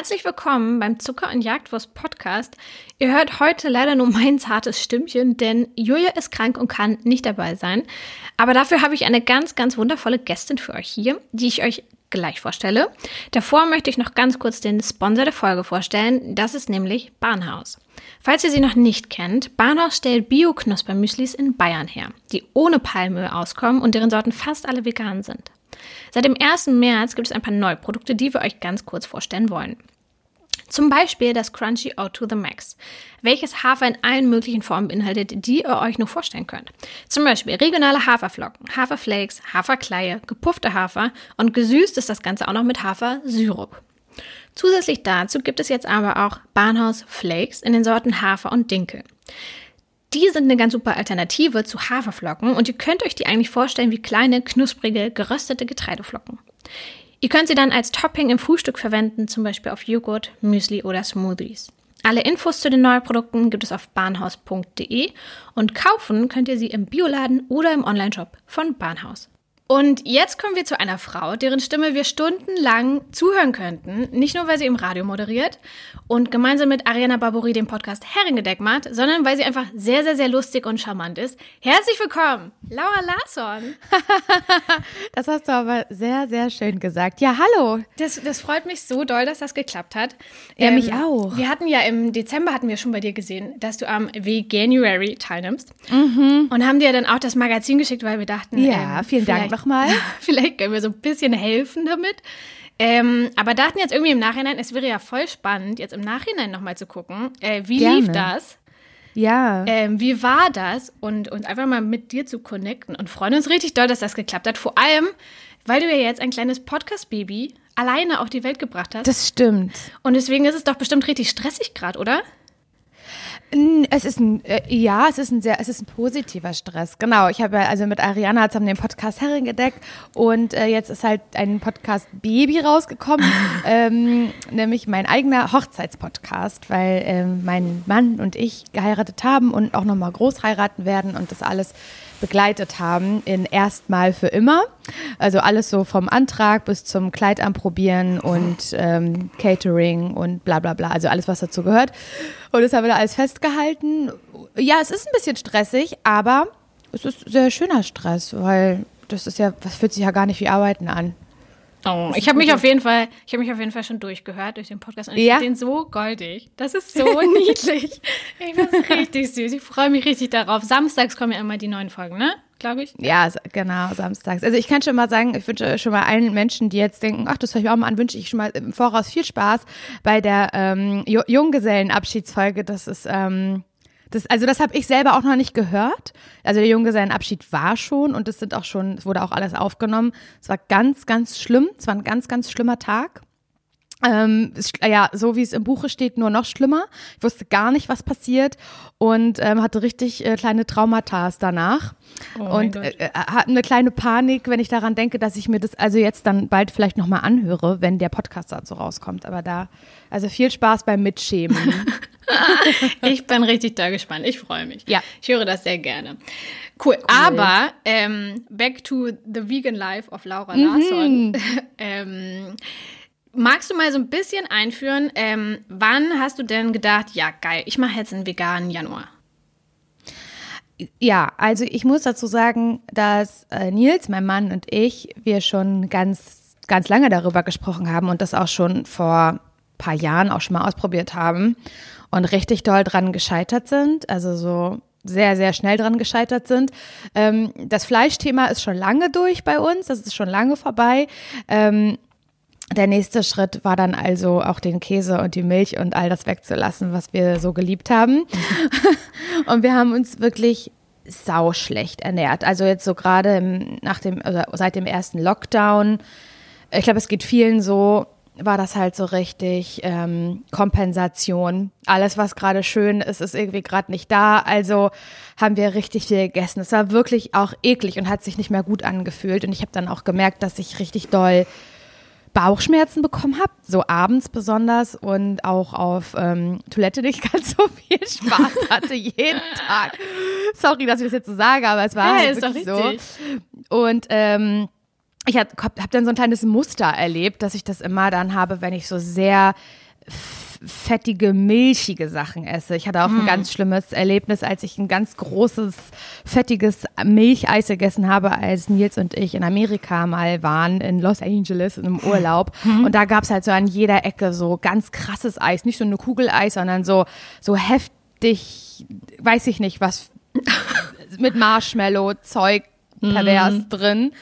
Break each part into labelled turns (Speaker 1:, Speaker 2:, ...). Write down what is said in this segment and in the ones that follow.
Speaker 1: Herzlich willkommen beim Zucker und Jagdwurst Podcast. Ihr hört heute leider nur mein zartes Stimmchen, denn Julia ist krank und kann nicht dabei sein. Aber dafür habe ich eine ganz, ganz wundervolle Gästin für euch hier, die ich euch gleich vorstelle. Davor möchte ich noch ganz kurz den Sponsor der Folge vorstellen. Das ist nämlich Bahnhaus. Falls ihr sie noch nicht kennt, Bahnhaus stellt Bio-Knusper-Müslis in Bayern her, die ohne Palmöl auskommen und deren Sorten fast alle vegan sind. Seit dem 1. März gibt es ein paar Neuprodukte, die wir euch ganz kurz vorstellen wollen. Zum Beispiel das Crunchy O to the Max, welches Hafer in allen möglichen Formen beinhaltet, die ihr euch nur vorstellen könnt. Zum Beispiel regionale Haferflocken, Haferflakes, Haferkleie, gepuffte Hafer und gesüßt ist das Ganze auch noch mit Hafersyrup. Zusätzlich dazu gibt es jetzt aber auch Bahnhaus Flakes in den Sorten Hafer und Dinkel. Die sind eine ganz super Alternative zu Haferflocken und ihr könnt euch die eigentlich vorstellen wie kleine, knusprige, geröstete Getreideflocken. Ihr könnt sie dann als Topping im Frühstück verwenden, zum Beispiel auf Joghurt, Müsli oder Smoothies. Alle Infos zu den neuen Produkten gibt es auf bahnhaus.de und kaufen könnt ihr sie im Bioladen oder im Onlineshop von Bahnhaus. Und jetzt kommen wir zu einer Frau, deren Stimme wir stundenlang zuhören könnten. Nicht nur, weil sie im Radio moderiert und gemeinsam mit Ariana Barbouri den Podcast Heringedeck macht, sondern weil sie einfach sehr, sehr, sehr lustig und charmant ist. Herzlich willkommen, Laura Larsson.
Speaker 2: das hast du aber sehr, sehr schön gesagt. Ja, hallo.
Speaker 1: Das, das freut mich so doll, dass das geklappt hat.
Speaker 2: Ja, ähm, mich auch.
Speaker 1: Wir hatten ja im Dezember, hatten wir schon bei dir gesehen, dass du am Veganuary teilnimmst. Mhm. Und haben dir dann auch das Magazin geschickt, weil wir dachten,
Speaker 2: ja, ähm, vielen Dank
Speaker 1: nochmal. Vielleicht können wir so ein bisschen helfen damit. Ähm, aber dachten jetzt irgendwie im Nachhinein, es wäre ja voll spannend, jetzt im Nachhinein nochmal zu gucken, äh, wie Gerne. lief das?
Speaker 2: Ja.
Speaker 1: Ähm, wie war das? Und, und einfach mal mit dir zu connecten. Und freuen uns richtig doll, dass das geklappt hat. Vor allem, weil du ja jetzt ein kleines Podcast-Baby alleine auf die Welt gebracht hast.
Speaker 2: Das stimmt.
Speaker 1: Und deswegen ist es doch bestimmt richtig stressig gerade, oder?
Speaker 2: Es ist ein, äh, ja, es ist ein sehr, es ist ein positiver Stress. Genau. Ich habe ja also mit Ariana zusammen den Podcast Herring gedeckt und äh, jetzt ist halt ein Podcast Baby rausgekommen, ähm, nämlich mein eigener Hochzeitspodcast, weil ähm, mein Mann und ich geheiratet haben und auch nochmal groß heiraten werden und das alles begleitet haben in erstmal für immer. Also alles so vom Antrag bis zum Kleid anprobieren und ähm, Catering und bla bla bla. Also alles, was dazu gehört. Und das haben wir da alles festgehalten. Ja, es ist ein bisschen stressig, aber es ist sehr schöner Stress, weil das ist ja, das fühlt sich ja gar nicht wie Arbeiten an.
Speaker 1: Oh, ich habe mich auf jeden Fall, ich habe mich auf jeden Fall schon durchgehört durch den Podcast und ich ja? finde den so goldig. Das ist so niedlich. Ich finde es richtig süß. Ich freue mich richtig darauf. Samstags kommen ja immer die neuen Folgen, ne? Glaube ich.
Speaker 2: Ja, genau, samstags. Also ich kann schon mal sagen, ich wünsche schon mal allen Menschen, die jetzt denken, ach, das höre ich auch mal an, wünsche ich schon mal im Voraus viel Spaß bei der ähm, Junggesellenabschiedsfolge. Das ist ähm, das, also das habe ich selber auch noch nicht gehört. Also der Junggesellenabschied war schon und es sind auch schon, es wurde auch alles aufgenommen. Es war ganz, ganz schlimm. Es war ein ganz, ganz schlimmer Tag. Ähm, ja, so wie es im Buche steht, nur noch schlimmer. Ich wusste gar nicht, was passiert und ähm, hatte richtig äh, kleine Traumata danach oh und äh, äh, hatte eine kleine Panik, wenn ich daran denke, dass ich mir das also jetzt dann bald vielleicht nochmal anhöre, wenn der Podcast dazu rauskommt. Aber da, also viel Spaß beim Mitschämen.
Speaker 1: ich bin richtig da gespannt. Ich freue mich.
Speaker 2: Ja.
Speaker 1: Ich höre das sehr gerne. Cool. cool. Aber ähm, back to the vegan life of Laura mhm. Larsson. ähm, magst du mal so ein bisschen einführen, ähm, wann hast du denn gedacht, ja geil, ich mache jetzt einen veganen Januar?
Speaker 2: Ja, also ich muss dazu sagen, dass äh, Nils, mein Mann und ich, wir schon ganz, ganz lange darüber gesprochen haben und das auch schon vor ein paar Jahren auch schon mal ausprobiert haben und richtig doll dran gescheitert sind. Also so sehr, sehr schnell dran gescheitert sind. Ähm, das Fleischthema ist schon lange durch bei uns, das ist schon lange vorbei. Ähm, der nächste Schritt war dann also auch den Käse und die Milch und all das wegzulassen, was wir so geliebt haben. und wir haben uns wirklich sau schlecht ernährt. Also jetzt so gerade nach dem, also seit dem ersten Lockdown. Ich glaube, es geht vielen so, war das halt so richtig ähm, Kompensation. Alles, was gerade schön ist, ist irgendwie gerade nicht da. Also haben wir richtig viel gegessen. Es war wirklich auch eklig und hat sich nicht mehr gut angefühlt. Und ich habe dann auch gemerkt, dass ich richtig doll Bauchschmerzen bekommen habe, so abends besonders und auch auf ähm, Toilette nicht ganz so viel Spaß hatte jeden Tag. Sorry, dass ich das jetzt so sage, aber es war hey, halt wirklich so. Und ähm, ich habe hab dann so ein kleines Muster erlebt, dass ich das immer dann habe, wenn ich so sehr fettige, milchige Sachen esse. Ich hatte auch mm. ein ganz schlimmes Erlebnis, als ich ein ganz großes, fettiges Milcheis gegessen habe, als Nils und ich in Amerika mal waren, in Los Angeles, in einem Urlaub. Mm. Und da gab es halt so an jeder Ecke so ganz krasses Eis. Nicht so eine Kugeleis, sondern so, so heftig, weiß ich nicht, was mit Marshmallow-Zeug pervers mm. drin.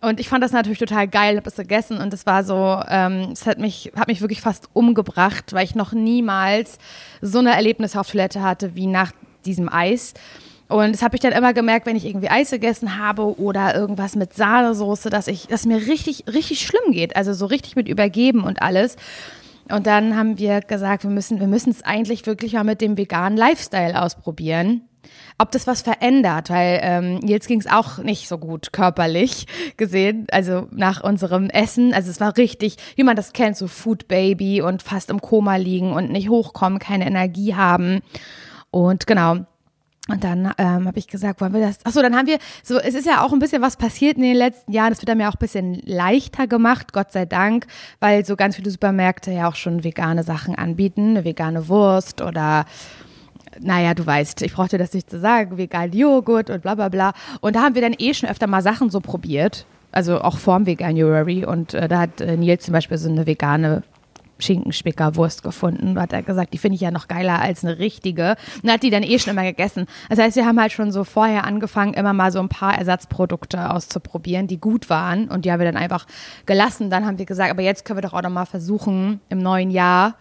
Speaker 2: Und ich fand das natürlich total geil, habe es gegessen und es war so, ähm, es hat mich, hat mich wirklich fast umgebracht, weil ich noch niemals so eine Erlebnisse auf Toilette hatte wie nach diesem Eis. Und das habe ich dann immer gemerkt, wenn ich irgendwie Eis gegessen habe oder irgendwas mit Sahnesoße, dass ich, dass mir richtig, richtig schlimm geht. Also so richtig mit übergeben und alles. Und dann haben wir gesagt, wir müssen, wir müssen es eigentlich wirklich mal mit dem veganen Lifestyle ausprobieren ob das was verändert, weil ähm, jetzt ging es auch nicht so gut körperlich gesehen, also nach unserem Essen. Also es war richtig, wie man das kennt, so Food Baby und fast im Koma liegen und nicht hochkommen, keine Energie haben. Und genau, und dann ähm, habe ich gesagt, wollen wir das? Achso, dann haben wir, so, es ist ja auch ein bisschen was passiert in den letzten Jahren. Es wird dann ja auch ein bisschen leichter gemacht, Gott sei Dank, weil so ganz viele Supermärkte ja auch schon vegane Sachen anbieten, eine vegane Wurst oder naja, du weißt, ich brauchte das nicht zu sagen, vegan Joghurt und bla bla bla. Und da haben wir dann eh schon öfter mal Sachen so probiert. Also auch vorm Veganuary. Und äh, da hat äh, Nils zum Beispiel so eine vegane Schinkenspickerwurst gefunden. Da hat er gesagt, die finde ich ja noch geiler als eine richtige. Und hat die dann eh schon immer gegessen. Das heißt, wir haben halt schon so vorher angefangen, immer mal so ein paar Ersatzprodukte auszuprobieren, die gut waren. Und die haben wir dann einfach gelassen. Dann haben wir gesagt, aber jetzt können wir doch auch noch mal versuchen, im neuen Jahr,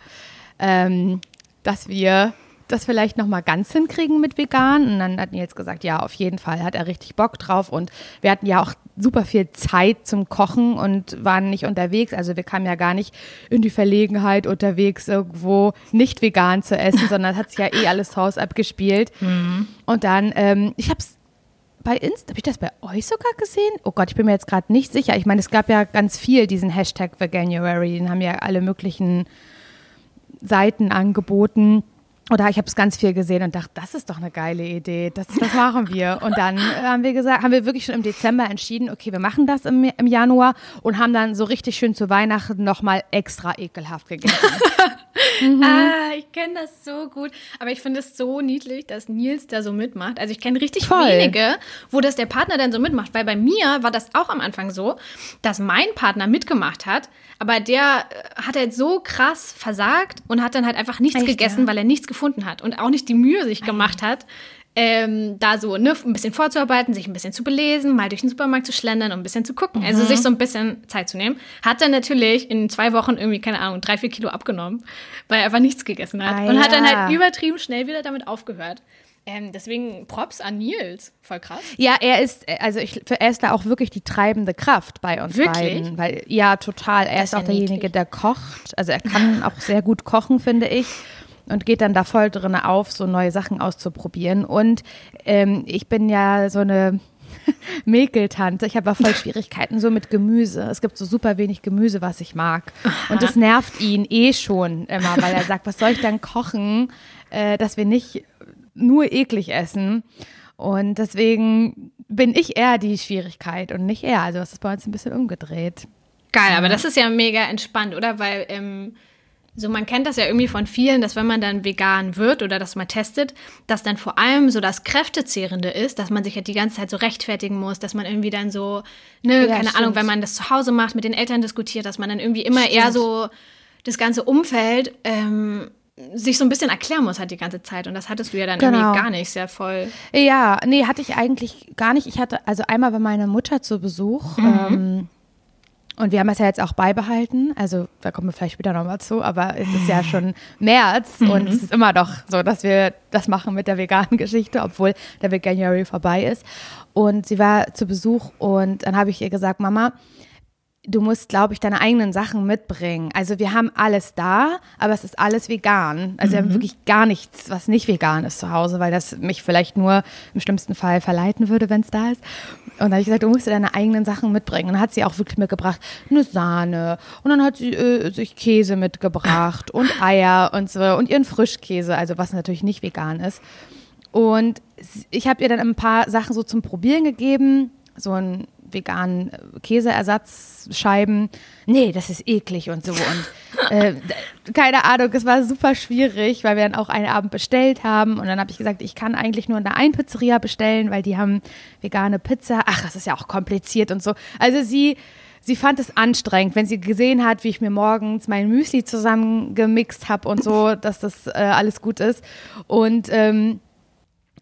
Speaker 2: ähm, dass wir das vielleicht noch mal ganz hinkriegen mit vegan. Und dann hat Nils gesagt, ja, auf jeden Fall hat er richtig Bock drauf. Und wir hatten ja auch super viel Zeit zum Kochen und waren nicht unterwegs. Also wir kamen ja gar nicht in die Verlegenheit, unterwegs irgendwo nicht vegan zu essen, sondern es hat sich ja eh alles zu Hause abgespielt. Mhm. Und dann, ähm, ich habe es bei Insta, habe ich das bei euch sogar gesehen? Oh Gott, ich bin mir jetzt gerade nicht sicher. Ich meine, es gab ja ganz viel diesen Hashtag Veganuary, den haben ja alle möglichen Seiten angeboten. Oder ich habe es ganz viel gesehen und dachte, das ist doch eine geile Idee, das, das machen wir. Und dann äh, haben wir gesagt, haben wir wirklich schon im Dezember entschieden, okay, wir machen das im, im Januar und haben dann so richtig schön zu Weihnachten nochmal extra ekelhaft gegessen.
Speaker 1: mhm. Ah, ich kenne das so gut. Aber ich finde es so niedlich, dass Nils da so mitmacht. Also ich kenne richtig Voll. wenige, wo das der Partner dann so mitmacht. Weil bei mir war das auch am Anfang so, dass mein Partner mitgemacht hat, aber der äh, hat halt so krass versagt und hat dann halt einfach nichts Echt, gegessen, ja? weil er nichts gefunden hat und auch nicht die Mühe sich gemacht hat, ähm, da so ne, ein bisschen vorzuarbeiten, sich ein bisschen zu belesen, mal durch den Supermarkt zu schlendern und ein bisschen zu gucken. Also mhm. Also sich so ein bisschen Zeit zu nehmen. Hat dann natürlich in zwei Wochen irgendwie, keine Ahnung, drei, vier Kilo abgenommen, weil er einfach nichts gegessen hat. Ah, und ja. hat dann halt übertrieben schnell wieder damit aufgehört. Ähm, deswegen Props an Nils. Voll krass.
Speaker 2: Ja, er ist, also ich, er ist da auch wirklich die treibende Kraft bei uns wirklich? beiden. Weil, ja, total. Er das ist auch derjenige, niedlich. der kocht. Also er kann auch sehr gut kochen, finde ich. Und geht dann da voll drin auf, so neue Sachen auszuprobieren. Und ähm, ich bin ja so eine Mäkeltante. Ich habe auch voll Schwierigkeiten so mit Gemüse. Es gibt so super wenig Gemüse, was ich mag. Aha. Und das nervt ihn eh schon immer, weil er sagt, was soll ich dann kochen, äh, dass wir nicht nur eklig essen. Und deswegen bin ich eher die Schwierigkeit und nicht er. Also es ist bei uns ein bisschen umgedreht.
Speaker 1: Geil, ja. aber das ist ja mega entspannt, oder? Weil ähm, so man kennt das ja irgendwie von vielen, dass wenn man dann vegan wird oder das mal testet, dass dann vor allem so das Kräftezehrende ist, dass man sich halt die ganze Zeit so rechtfertigen muss, dass man irgendwie dann so, ne, ja, keine stimmt. Ahnung, wenn man das zu Hause macht, mit den Eltern diskutiert, dass man dann irgendwie immer stimmt. eher so das ganze Umfeld ähm, sich so ein bisschen erklären muss halt die ganze Zeit. Und das hattest du ja dann genau. irgendwie gar nicht, sehr voll.
Speaker 2: Ja, nee, hatte ich eigentlich gar nicht. Ich hatte, also einmal war meine Mutter zu Besuch. Mhm. Ähm, und wir haben es ja jetzt auch beibehalten. Also da kommen wir vielleicht später nochmal zu, aber es ist ja schon März mhm. und es ist immer noch so, dass wir das machen mit der veganen Geschichte, obwohl der Veganuary vorbei ist. Und sie war zu Besuch und dann habe ich ihr gesagt, Mama, du musst, glaube ich, deine eigenen Sachen mitbringen. Also wir haben alles da, aber es ist alles vegan. Also mhm. wir haben mhm. wirklich gar nichts, was nicht vegan ist zu Hause, weil das mich vielleicht nur im schlimmsten Fall verleiten würde, wenn es da ist. Und dann habe ich gesagt, du musst deine eigenen Sachen mitbringen. Und dann hat sie auch wirklich mitgebracht eine Sahne und dann hat sie äh, sich Käse mitgebracht und Eier und so und ihren Frischkäse, also was natürlich nicht vegan ist. Und ich habe ihr dann ein paar Sachen so zum Probieren gegeben so ein veganen äh, Käseersatzscheiben. Nee, das ist eklig und so. Und äh, keine Ahnung, es war super schwierig, weil wir dann auch einen Abend bestellt haben. Und dann habe ich gesagt, ich kann eigentlich nur in der einen Pizzeria bestellen, weil die haben vegane Pizza. Ach, das ist ja auch kompliziert und so. Also sie sie fand es anstrengend, wenn sie gesehen hat, wie ich mir morgens mein Müsli zusammengemixt habe und so, dass das äh, alles gut ist. Und ähm,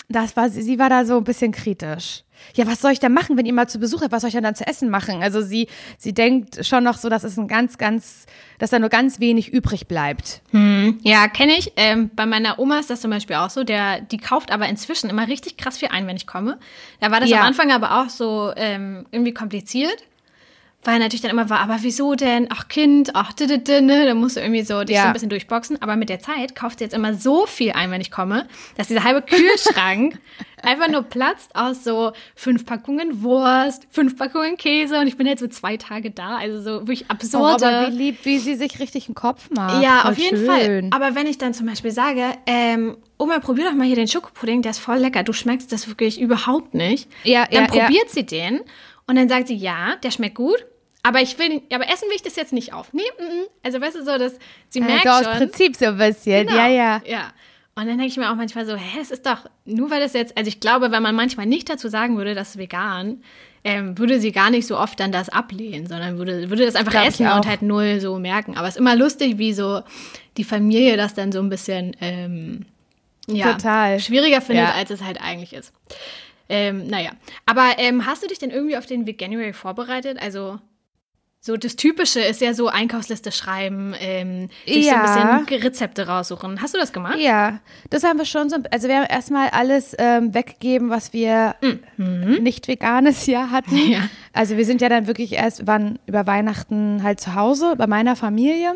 Speaker 2: das war, sie war da so ein bisschen kritisch. Ja, was soll ich denn machen, wenn ihr mal zu Besuch habt? Was soll ich denn dann zu essen machen? Also sie, sie denkt schon noch so, dass es ein ganz, ganz, dass da nur ganz wenig übrig bleibt.
Speaker 1: Hm. Ja, kenne ich. Ähm, bei meiner Oma ist das zum Beispiel auch so. Der, die kauft aber inzwischen immer richtig krass viel ein, wenn ich komme. Da war das ja. am Anfang aber auch so ähm, irgendwie kompliziert weil natürlich dann immer war, aber wieso denn? Ach Kind, ach ne? Da musst du irgendwie so dich ja. so ein bisschen durchboxen. Aber mit der Zeit kauft sie jetzt immer so viel ein, wenn ich komme, dass dieser halbe Kühlschrank einfach nur platzt aus so fünf Packungen Wurst, fünf Packungen Käse und ich bin jetzt so zwei Tage da. Also so wirklich absurde. Oh,
Speaker 2: aber wie lieb, wie sie sich richtig einen Kopf macht.
Speaker 1: Ja, Voll auf jeden schön. Fall. Aber wenn ich dann zum Beispiel sage, ähm, Oma, probier doch mal hier den Schokopudding, der ist voll lecker. Du schmeckst das wirklich überhaupt nicht. Ja, dann ja, probiert ja. sie den und dann sagt sie, ja, der schmeckt gut. Aber ich will, aber essen will ich das jetzt nicht auf. Nee, mm, mm. also weißt du so, dass sie also merkt
Speaker 2: aus Prinzip so ein bisschen, genau. ja, ja.
Speaker 1: Ja. Und dann denke ich mir auch manchmal so, hä, es ist doch, nur weil das jetzt, also ich glaube, wenn man manchmal nicht dazu sagen würde, das ist vegan, ähm, würde sie gar nicht so oft dann das ablehnen, sondern würde, würde das einfach Glaub essen und halt null so merken. Aber es ist immer lustig, wie so die Familie das dann so ein bisschen ähm, ja, Total. schwieriger findet, ja. als es halt eigentlich ist. Ähm, naja, aber ähm, hast du dich denn irgendwie auf den Veganuary vorbereitet? Also so das Typische ist ja so Einkaufsliste schreiben, ähm, sich ja. so ein bisschen Rezepte raussuchen. Hast du das gemacht?
Speaker 2: Ja, das haben wir schon so. Also wir haben erstmal alles ähm, weggegeben, was wir mhm. nicht veganes hier hatten. Ja. Also wir sind ja dann wirklich erst, waren über Weihnachten halt zu Hause bei meiner Familie.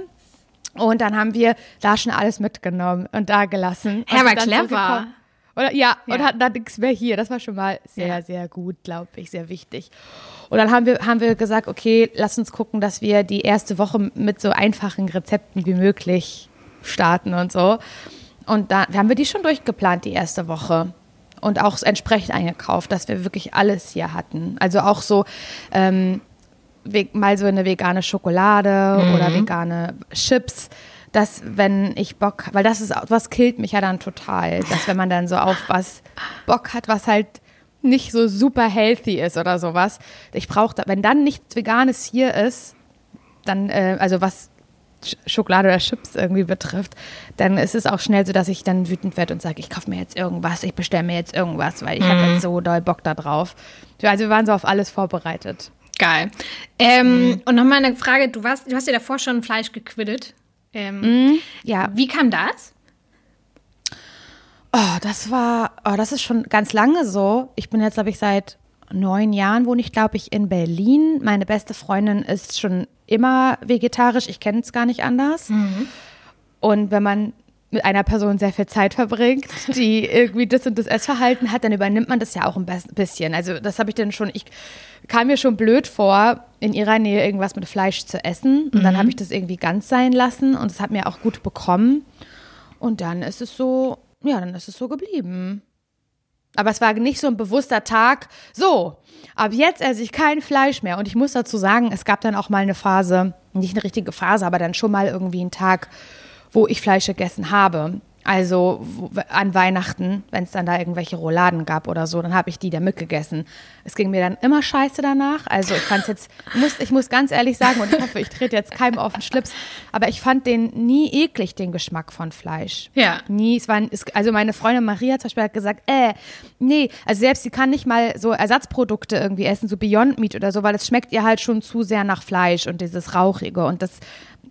Speaker 2: Und dann haben wir da schon alles mitgenommen und da gelassen.
Speaker 1: Ja, aber clever.
Speaker 2: So Oder, ja, ja, und hatten dann nichts mehr hier. Das war schon mal sehr, ja. sehr gut, glaube ich, sehr wichtig. Und dann haben wir, haben wir gesagt, okay, lass uns gucken, dass wir die erste Woche mit so einfachen Rezepten wie möglich starten und so. Und da haben wir die schon durchgeplant, die erste Woche. Und auch entsprechend eingekauft, dass wir wirklich alles hier hatten. Also auch so ähm, mal so eine vegane Schokolade mhm. oder vegane Chips dass wenn ich Bock, weil das ist was killt mich ja dann total, dass wenn man dann so auf was Bock hat, was halt nicht so super healthy ist oder sowas. Ich brauche, wenn dann nichts Veganes hier ist, dann, äh, also was Schokolade oder Chips irgendwie betrifft, dann ist es auch schnell so, dass ich dann wütend werde und sage, ich kaufe mir jetzt irgendwas, ich bestelle mir jetzt irgendwas, weil ich mhm. habe jetzt so doll Bock da drauf. Also wir waren so auf alles vorbereitet.
Speaker 1: Geil. Ähm, mhm. Und nochmal eine Frage, du, warst, du hast ja davor schon Fleisch gequittet. Ähm, mhm. Ja. Wie kam das?
Speaker 2: Oh, das war, oh, das ist schon ganz lange so. Ich bin jetzt, glaube ich, seit neun Jahren wohne ich, glaube ich, in Berlin. Meine beste Freundin ist schon immer vegetarisch. Ich kenne es gar nicht anders. Mhm. Und wenn man mit einer Person sehr viel Zeit verbringt, die irgendwie das und das Essverhalten hat, dann übernimmt man das ja auch ein bisschen. Also das habe ich dann schon, ich kam mir schon blöd vor, in ihrer Nähe irgendwas mit Fleisch zu essen. Und mhm. dann habe ich das irgendwie ganz sein lassen und es hat mir auch gut bekommen. Und dann ist es so, ja, dann ist es so geblieben. Aber es war nicht so ein bewusster Tag. So, ab jetzt esse ich kein Fleisch mehr. Und ich muss dazu sagen, es gab dann auch mal eine Phase, nicht eine richtige Phase, aber dann schon mal irgendwie einen Tag, wo ich Fleisch gegessen habe. Also an Weihnachten, wenn es dann da irgendwelche Rouladen gab oder so, dann habe ich die da mitgegessen. Es ging mir dann immer scheiße danach. Also ich fand es jetzt, muss, ich muss ganz ehrlich sagen, und ich hoffe, ich trete jetzt keinem auf den Schlips, aber ich fand den nie eklig, den Geschmack von Fleisch.
Speaker 1: Ja.
Speaker 2: Nie. Es waren, es, also meine Freundin Maria zum Beispiel hat gesagt, äh, nee, also selbst sie kann nicht mal so Ersatzprodukte irgendwie essen, so Beyond Meat oder so, weil es schmeckt ihr halt schon zu sehr nach Fleisch und dieses Rauchige und das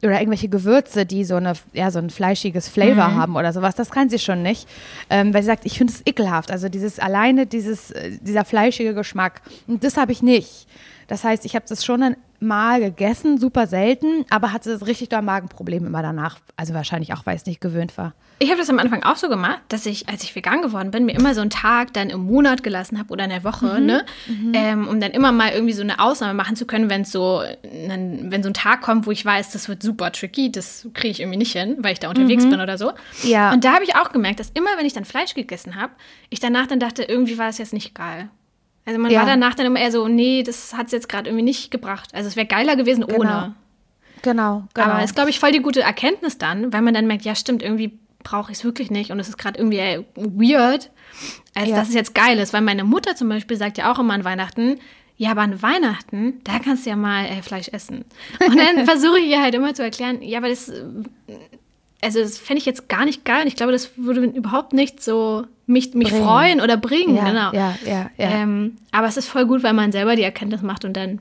Speaker 2: oder irgendwelche Gewürze, die so eine, ja, so ein fleischiges Flavor mhm. haben oder sowas, das kann sie schon nicht. Ähm, weil sie sagt, ich finde es ekelhaft. Also dieses alleine, dieses, äh, dieser fleischige Geschmack. Und das habe ich nicht. Das heißt, ich habe das schon mal gegessen, super selten, aber hatte das richtig doll Magenproblem immer danach. Also wahrscheinlich auch, weil es nicht gewöhnt war.
Speaker 1: Ich habe das am Anfang auch so gemacht, dass ich, als ich vegan geworden bin, mir immer so einen Tag dann im Monat gelassen habe oder in der Woche, mhm. ne? Mhm. Ähm, um dann immer mal irgendwie so eine Ausnahme machen zu können, wenn es so, wenn so ein Tag kommt, wo ich weiß, das wird super tricky, das kriege ich irgendwie nicht hin, weil ich da unterwegs mhm. bin oder so. Ja. Und da habe ich auch gemerkt, dass immer, wenn ich dann Fleisch gegessen habe, ich danach dann dachte, irgendwie war es jetzt nicht geil. Also man
Speaker 2: Ja.
Speaker 1: war danach dann immer eher so, nee, das hat es jetzt gerade irgendwie nicht gebracht. Also es wäre geiler gewesen
Speaker 2: Genau.
Speaker 1: ohne.
Speaker 2: Genau, genau.
Speaker 1: Aber ist, glaube ich, voll die gute Erkenntnis dann, weil man dann merkt, ja, stimmt, irgendwie brauche ich es wirklich nicht und es ist gerade irgendwie weird, als
Speaker 2: Ja.
Speaker 1: dass es jetzt geil ist. Weil meine Mutter zum Beispiel sagt ja auch immer an Weihnachten, ja, aber an Weihnachten, da kannst du ja mal äh, Fleisch essen. Und dann versuche ich ihr halt immer zu erklären, ja, aber das, also das fände ich jetzt gar nicht geil und ich glaube, das würde überhaupt nicht so mich, mich
Speaker 2: Bringen.
Speaker 1: freuen oder bringen.
Speaker 2: ja,
Speaker 1: genau.
Speaker 2: ja, ja, ja.
Speaker 1: Ähm, aber es ist voll gut, weil man selber die Erkenntnis macht und dann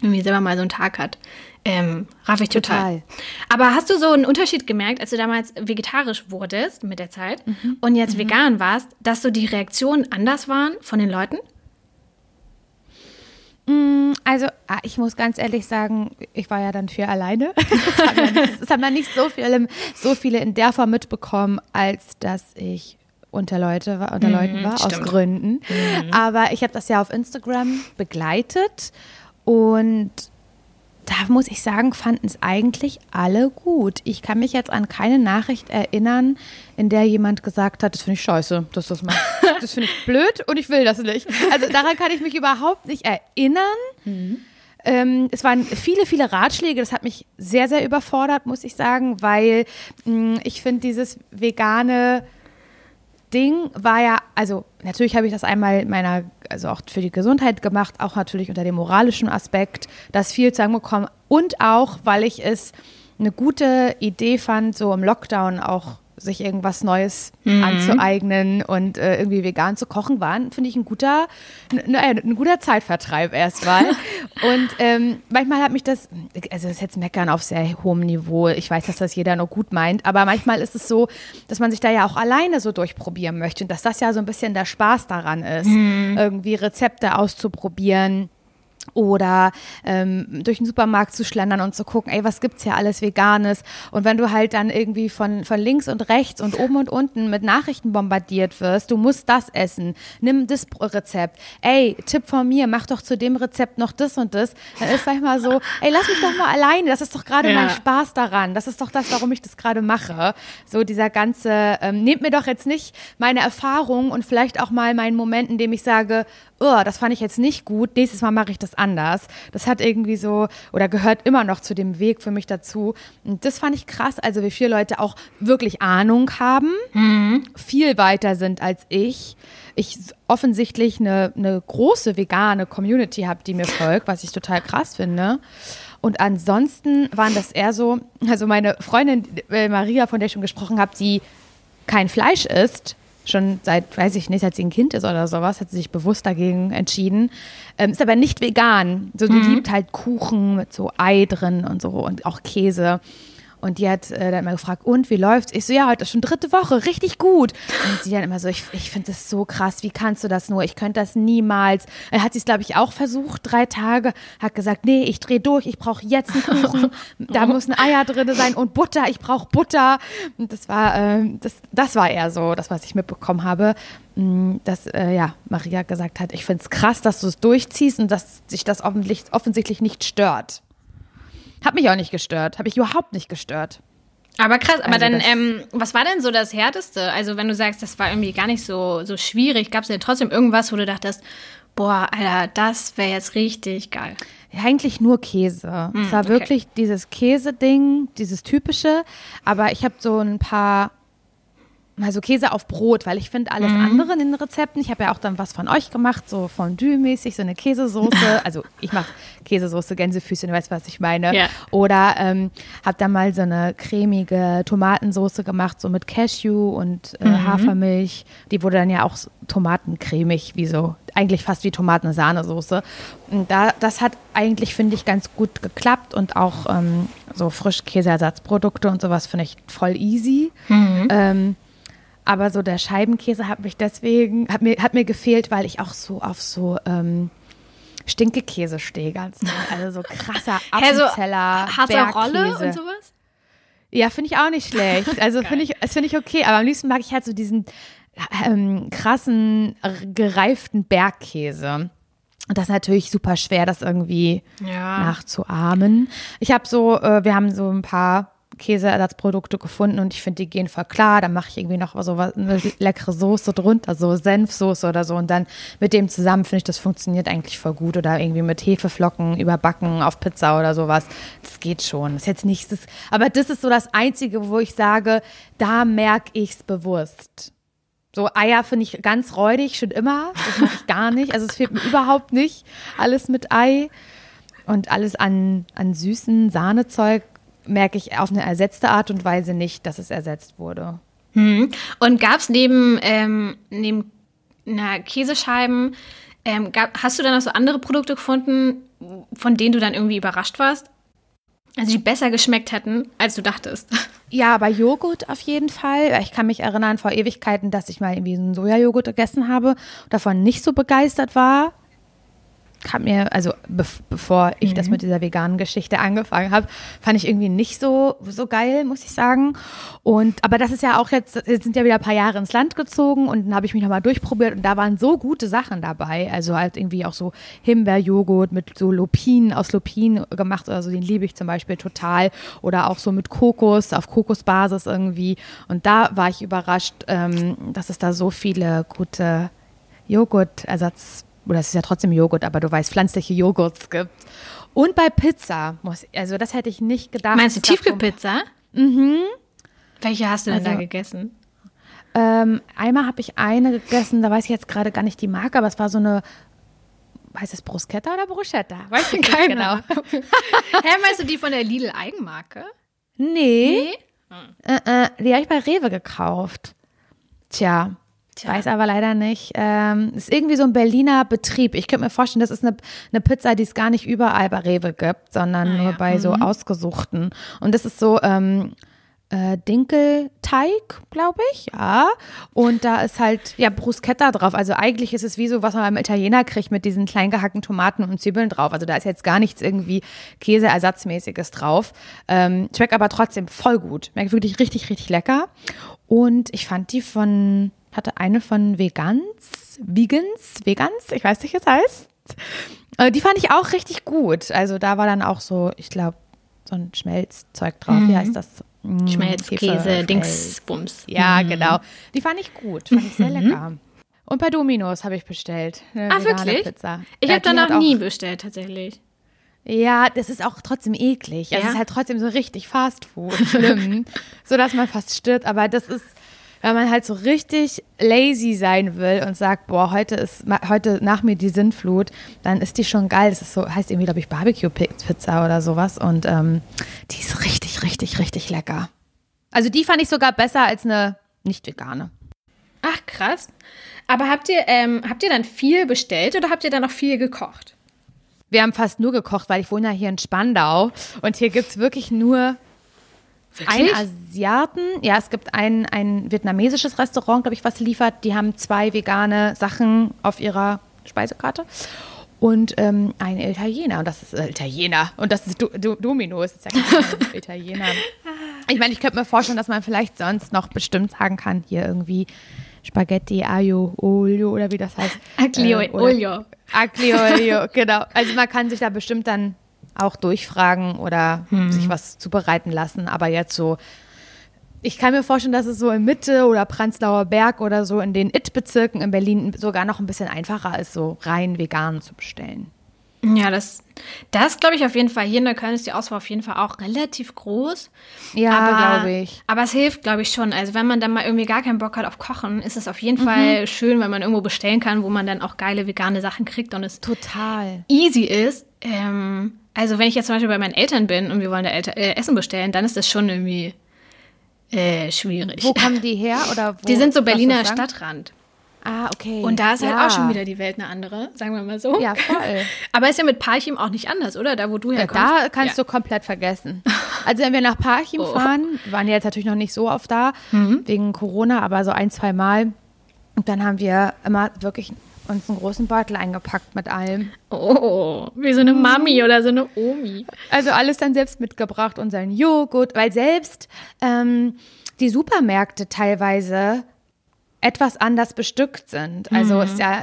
Speaker 1: irgendwie selber mal so einen Tag hat. Ähm, raff ich total.
Speaker 2: Total.
Speaker 1: Aber hast du so einen Unterschied gemerkt, als du damals vegetarisch wurdest mit der Zeit
Speaker 2: Mhm.
Speaker 1: und jetzt vegan warst, dass so die Reaktionen anders waren von den Leuten?
Speaker 2: Also, ah, ich muss ganz ehrlich sagen, ich war ja dann viel alleine. Es haben ja nicht- haben ja nicht so viele, so viele in der Form mitbekommen, als dass ich unter, Leute war, unter Leuten war, aus
Speaker 1: stimmt.
Speaker 2: Gründen. Aber ich habe das ja auf Instagram begleitet und da muss ich sagen, fanden es eigentlich alle gut. Ich kann mich jetzt an keine Nachricht erinnern, in der jemand gesagt hat, das finde ich scheiße, dass das machst. Das finde ich blöd und ich will das nicht. Also daran kann ich mich überhaupt nicht erinnern. Ähm, es waren viele, viele Ratschläge. Das hat mich sehr, sehr überfordert, muss ich sagen, weil mh, ich finde, dieses vegane Ding war ja, also natürlich habe ich das einmal meiner, also auch für die Gesundheit gemacht, auch natürlich unter dem moralischen Aspekt, das viel zu sagen bekommen. Und auch, weil ich es eine gute Idee fand, so im Lockdown auch sich irgendwas Neues anzueignen und äh, irgendwie vegan zu kochen, waren, finde ich, ein guter, ein, ein guter Zeitvertreib erstmal. und ähm, manchmal hat mich das, also das ist jetzt meckern auf sehr hohem Niveau. Ich weiß, dass das jeder noch gut meint, aber manchmal ist es so, dass man sich da ja auch alleine so durchprobieren möchte und dass das ja so ein bisschen der Spaß daran ist, irgendwie Rezepte auszuprobieren oder ähm, durch den Supermarkt zu schlendern und zu gucken, ey, was gibt's hier alles Veganes? Und wenn du halt dann irgendwie von, von links und rechts und oben und unten mit Nachrichten bombardiert wirst, du musst das essen, nimm das Rezept, ey, Tipp von mir, mach doch zu dem Rezept noch das und das, dann ist manchmal so, ey, lass mich doch mal alleine, das ist doch gerade
Speaker 1: Ja.
Speaker 2: mein Spaß daran, das ist doch das, warum ich das gerade mache. So dieser ganze, ähm, nehmt mir doch jetzt nicht meine Erfahrung und vielleicht auch mal meinen Moment, in dem ich sage, oh, das fand ich jetzt nicht gut, nächstes Mal mache ich das anders. Das hat irgendwie so oder gehört immer noch zu dem Weg für mich dazu. Und das fand ich krass, also wie viele Leute auch wirklich Ahnung haben, viel weiter sind als ich. Ich offensichtlich eine, eine große vegane Community habe, die mir folgt, was ich total krass finde. Und ansonsten waren das eher so, also meine Freundin äh, Maria, von der ich schon gesprochen habe, die kein Fleisch isst, schon seit, weiß ich nicht, seit sie ein Kind ist oder sowas, hat sie sich bewusst dagegen entschieden. Ähm, ist aber nicht vegan. So, die liebt halt Kuchen mit so Ei drin und so und auch Käse. Und die hat äh, dann immer gefragt, und wie läuft's? Ich so, ja, heute ist schon dritte Woche, richtig gut. Und sie dann immer so, ich, ich finde das so krass, wie kannst du das nur? Ich könnte das niemals. Dann hat sie es, glaube ich, auch versucht, drei Tage, hat gesagt, nee, ich drehe durch, ich brauche jetzt einen Kuchen, da müssen Eier drin sein und Butter, ich brauche Butter. Und das war, ähm, das, das war eher so, das, was ich mitbekommen habe, mh, dass, äh, ja, Maria gesagt hat, ich finde es krass, dass du es durchziehst und dass sich das offensichtlich, offensichtlich nicht stört. Hat mich auch nicht gestört, habe ich überhaupt nicht gestört.
Speaker 1: Aber krass, aber
Speaker 2: Also
Speaker 1: dann, ähm, was war denn so das Härteste? Also, wenn du sagst, das war irgendwie gar nicht so, so schwierig, gab es denn trotzdem irgendwas, wo du dachtest, boah, Alter, das wäre jetzt richtig geil.
Speaker 2: Ja, eigentlich nur Käse. es war
Speaker 1: okay.
Speaker 2: wirklich dieses Käse-Ding, dieses typische. Aber ich habe so ein paar, also Käse auf Brot, weil ich finde alles andere in den Rezepten. Ich habe ja auch dann was von euch gemacht, so Fondue-mäßig, so eine Käsesoße. also ich mache Käsesoße, Gänsefüßchen, du weißt, was ich meine.
Speaker 1: Ja.
Speaker 2: Oder ähm, habe dann mal so eine cremige Tomatensoße gemacht, so mit Cashew und äh, Hafermilch. Die wurde dann ja auch tomatencremig, wie so, eigentlich fast wie Tomatensahnesoße. Und da, das hat eigentlich, finde ich, ganz gut geklappt und auch ähm, so Frischkäseersatzprodukte und sowas finde ich voll easy. Ähm, aber so der Scheibenkäse hat mich deswegen, hat mir, hat mir gefehlt, weil ich auch so auf so ähm, Stinkekäse stehe ganz doll. Also so krasser
Speaker 1: so
Speaker 2: Appenzeller,
Speaker 1: harter Rolle
Speaker 2: Bergkäse.
Speaker 1: und sowas?
Speaker 2: Ja, finde ich auch nicht schlecht. Also finde ich, das finde ich okay. Aber am liebsten mag ich halt so diesen ähm, krassen, gereiften Bergkäse. Und das ist natürlich super schwer, das irgendwie
Speaker 1: Ja.
Speaker 2: nachzuahmen. Ich habe so, äh, wir haben so ein paar Käseersatzprodukte gefunden und ich finde, die gehen voll klar. Dann mache ich irgendwie noch so was, eine leckere Soße drunter, so Senfsoße oder so. Und dann mit dem zusammen finde ich, das funktioniert eigentlich voll gut. Oder irgendwie mit Hefeflocken überbacken auf Pizza oder sowas. Das geht schon. Das ist jetzt nichts. Aber das ist so das Einzige, wo ich sage, da merke ich es bewusst. So Eier finde ich ganz räudig, schon immer. Das mache ich gar nicht. Also es fehlt mir überhaupt nicht. Alles mit Ei und alles an, an süßen Sahnezeug merke ich auf eine ersetzte Art und Weise nicht, dass es ersetzt wurde.
Speaker 1: Hm. Und gab es neben, ähm, neben na, Käsescheiben, ähm, gab, hast du dann noch so andere Produkte gefunden, von denen du dann irgendwie überrascht warst? Also die besser geschmeckt hätten, als du dachtest.
Speaker 2: Ja, bei Joghurt auf jeden Fall. Ich kann mich erinnern vor Ewigkeiten, dass ich mal irgendwie einen Sojajoghurt gegessen habe und davon nicht so begeistert war kam mir, also be bevor ich mhm. das mit dieser veganen Geschichte angefangen habe, fand ich irgendwie nicht so, so geil, muss ich sagen. Und, aber das ist ja auch jetzt, jetzt sind ja wieder ein paar Jahre ins Land gezogen und dann habe ich mich nochmal durchprobiert und da waren so gute Sachen dabei. Also halt irgendwie auch so Himbeerjoghurt mit so Lupinen aus Lupinen gemacht oder so, den liebe ich zum Beispiel total. Oder auch so mit Kokos, auf Kokosbasis irgendwie. Und da war ich überrascht, ähm, dass es da so viele gute Joghurtersatz oder es ist ja trotzdem Joghurt, aber du weißt, pflanzliche Joghurts gibt. Und bei Pizza, muss, also das hätte ich nicht gedacht.
Speaker 1: Meinst du Tiefkühlpizza?
Speaker 2: Mhm.
Speaker 1: Welche hast du denn also, da gegessen?
Speaker 2: Ähm, einmal habe ich eine gegessen, da weiß ich jetzt gerade gar nicht die Marke, aber es war so eine heißt es Bruschetta oder Bruschetta?
Speaker 1: Weiß ich nicht genau. Hä, meinst du die von der Lidl Eigenmarke?
Speaker 2: Nee. nee? Hm. Äh, äh, die habe ich bei Rewe gekauft. Tja, Tja. Weiß aber leider nicht. Ähm, ist irgendwie so ein Berliner Betrieb. Ich könnte mir vorstellen, das ist eine, eine Pizza, die es gar nicht überall bei Rewe gibt, sondern ah, nur ja. bei mhm. so ausgesuchten. Und das ist so ähm, äh, Dinkelteig, glaube ich, ja. Und da ist halt ja Bruschetta drauf. Also eigentlich ist es wie so, was man beim Italiener kriegt mit diesen klein gehackten Tomaten und Zwiebeln drauf. Also da ist jetzt gar nichts irgendwie Käseersatzmäßiges drauf. Ähm, schmeckt aber trotzdem voll gut. Schmeckt wirklich richtig, richtig lecker. Und ich fand die von hatte eine von Vegans, Vegans, Vegans, ich weiß nicht, wie es heißt. Äh, die fand ich auch richtig gut. Also da war dann auch so, ich glaube, so ein Schmelzzeug drauf. Mhm. Wie heißt das?
Speaker 1: Mm, Schmelzkäse, Dingsbums.
Speaker 2: Ja, mhm. genau. Die fand ich gut, fand ich sehr mhm. lecker. Und bei Dominos habe ich bestellt.
Speaker 1: Ach, wirklich? Pizza. Ich ja, habe da noch nie bestellt, tatsächlich.
Speaker 2: Ja, das ist auch trotzdem eklig. Ja? Es ist halt trotzdem so richtig Fast Food. Schlimm. so dass man fast stirbt. Aber das ist, wenn man halt so richtig lazy sein will und sagt, boah, heute ist heute nach mir die Sinnflut, dann ist die schon geil. Das ist so, heißt irgendwie, glaube ich, Barbecue-Pizza oder sowas. Und ähm, die ist richtig, richtig, richtig lecker. Also die fand ich sogar besser als eine nicht vegane.
Speaker 1: Ach, krass. Aber habt ihr, ähm, habt ihr dann viel bestellt oder habt ihr dann noch viel gekocht?
Speaker 2: Wir haben fast nur gekocht, weil ich wohne ja hier in Spandau und hier gibt es wirklich nur Wirklich? Ein Asiaten, ja, es gibt ein, ein vietnamesisches Restaurant, glaube ich, was liefert. Die haben zwei vegane Sachen auf ihrer Speisekarte. Und ähm, ein Italiener, und das ist äh, Italiener, und das ist Do Do Domino, ist ja kein Italiener. Ich meine, ich könnte mir vorstellen, dass man vielleicht sonst noch bestimmt sagen kann, hier irgendwie Spaghetti, Aglio, Olio oder wie das heißt.
Speaker 1: Aglio, äh, Olio.
Speaker 2: Aglio, Olio, genau. Also man kann sich da bestimmt dann auch durchfragen oder hm. sich was zubereiten lassen. Aber jetzt so, ich kann mir vorstellen, dass es so in Mitte oder Prenzlauer Berg oder so in den It-Bezirken in Berlin sogar noch ein bisschen einfacher ist, so rein vegan zu bestellen.
Speaker 1: Ja, das, das glaube ich auf jeden Fall. Hier in der Köln ist die Auswahl auf jeden Fall auch relativ groß.
Speaker 2: Ja, glaube ich.
Speaker 1: Aber es hilft, glaube ich, schon. Also wenn man dann mal irgendwie gar keinen Bock hat auf Kochen, ist es auf jeden mhm. Fall schön, wenn man irgendwo bestellen kann, wo man dann auch geile vegane Sachen kriegt und es
Speaker 2: total
Speaker 1: easy ist. Ähm, also wenn ich jetzt zum Beispiel bei meinen Eltern bin und wir wollen da Elter äh, Essen bestellen, dann ist das schon irgendwie äh, schwierig.
Speaker 2: Wo kommen die her? Oder wo,
Speaker 1: die sind so Berliner Stadtrand.
Speaker 2: Ah, okay.
Speaker 1: Und da ist halt auch schon wieder die Welt eine andere, sagen wir mal so.
Speaker 2: Ja, voll.
Speaker 1: Aber ist ja mit Parchim auch nicht anders, oder? Da, wo du herkommst.
Speaker 2: Ja, da kannst ja. du komplett vergessen. Also wenn wir nach Parchim oh. fahren, waren wir jetzt natürlich noch nicht so oft da, mhm. wegen Corona, aber so ein, zwei Mal. Und dann haben wir immer wirklich uns einen großen Beutel eingepackt mit allem.
Speaker 1: Oh, wie so eine Mami oder so eine Omi.
Speaker 2: Also alles dann selbst mitgebracht, unseren Joghurt, weil selbst ähm, die Supermärkte teilweise etwas anders bestückt sind. Also
Speaker 1: Mhm.
Speaker 2: ist ja,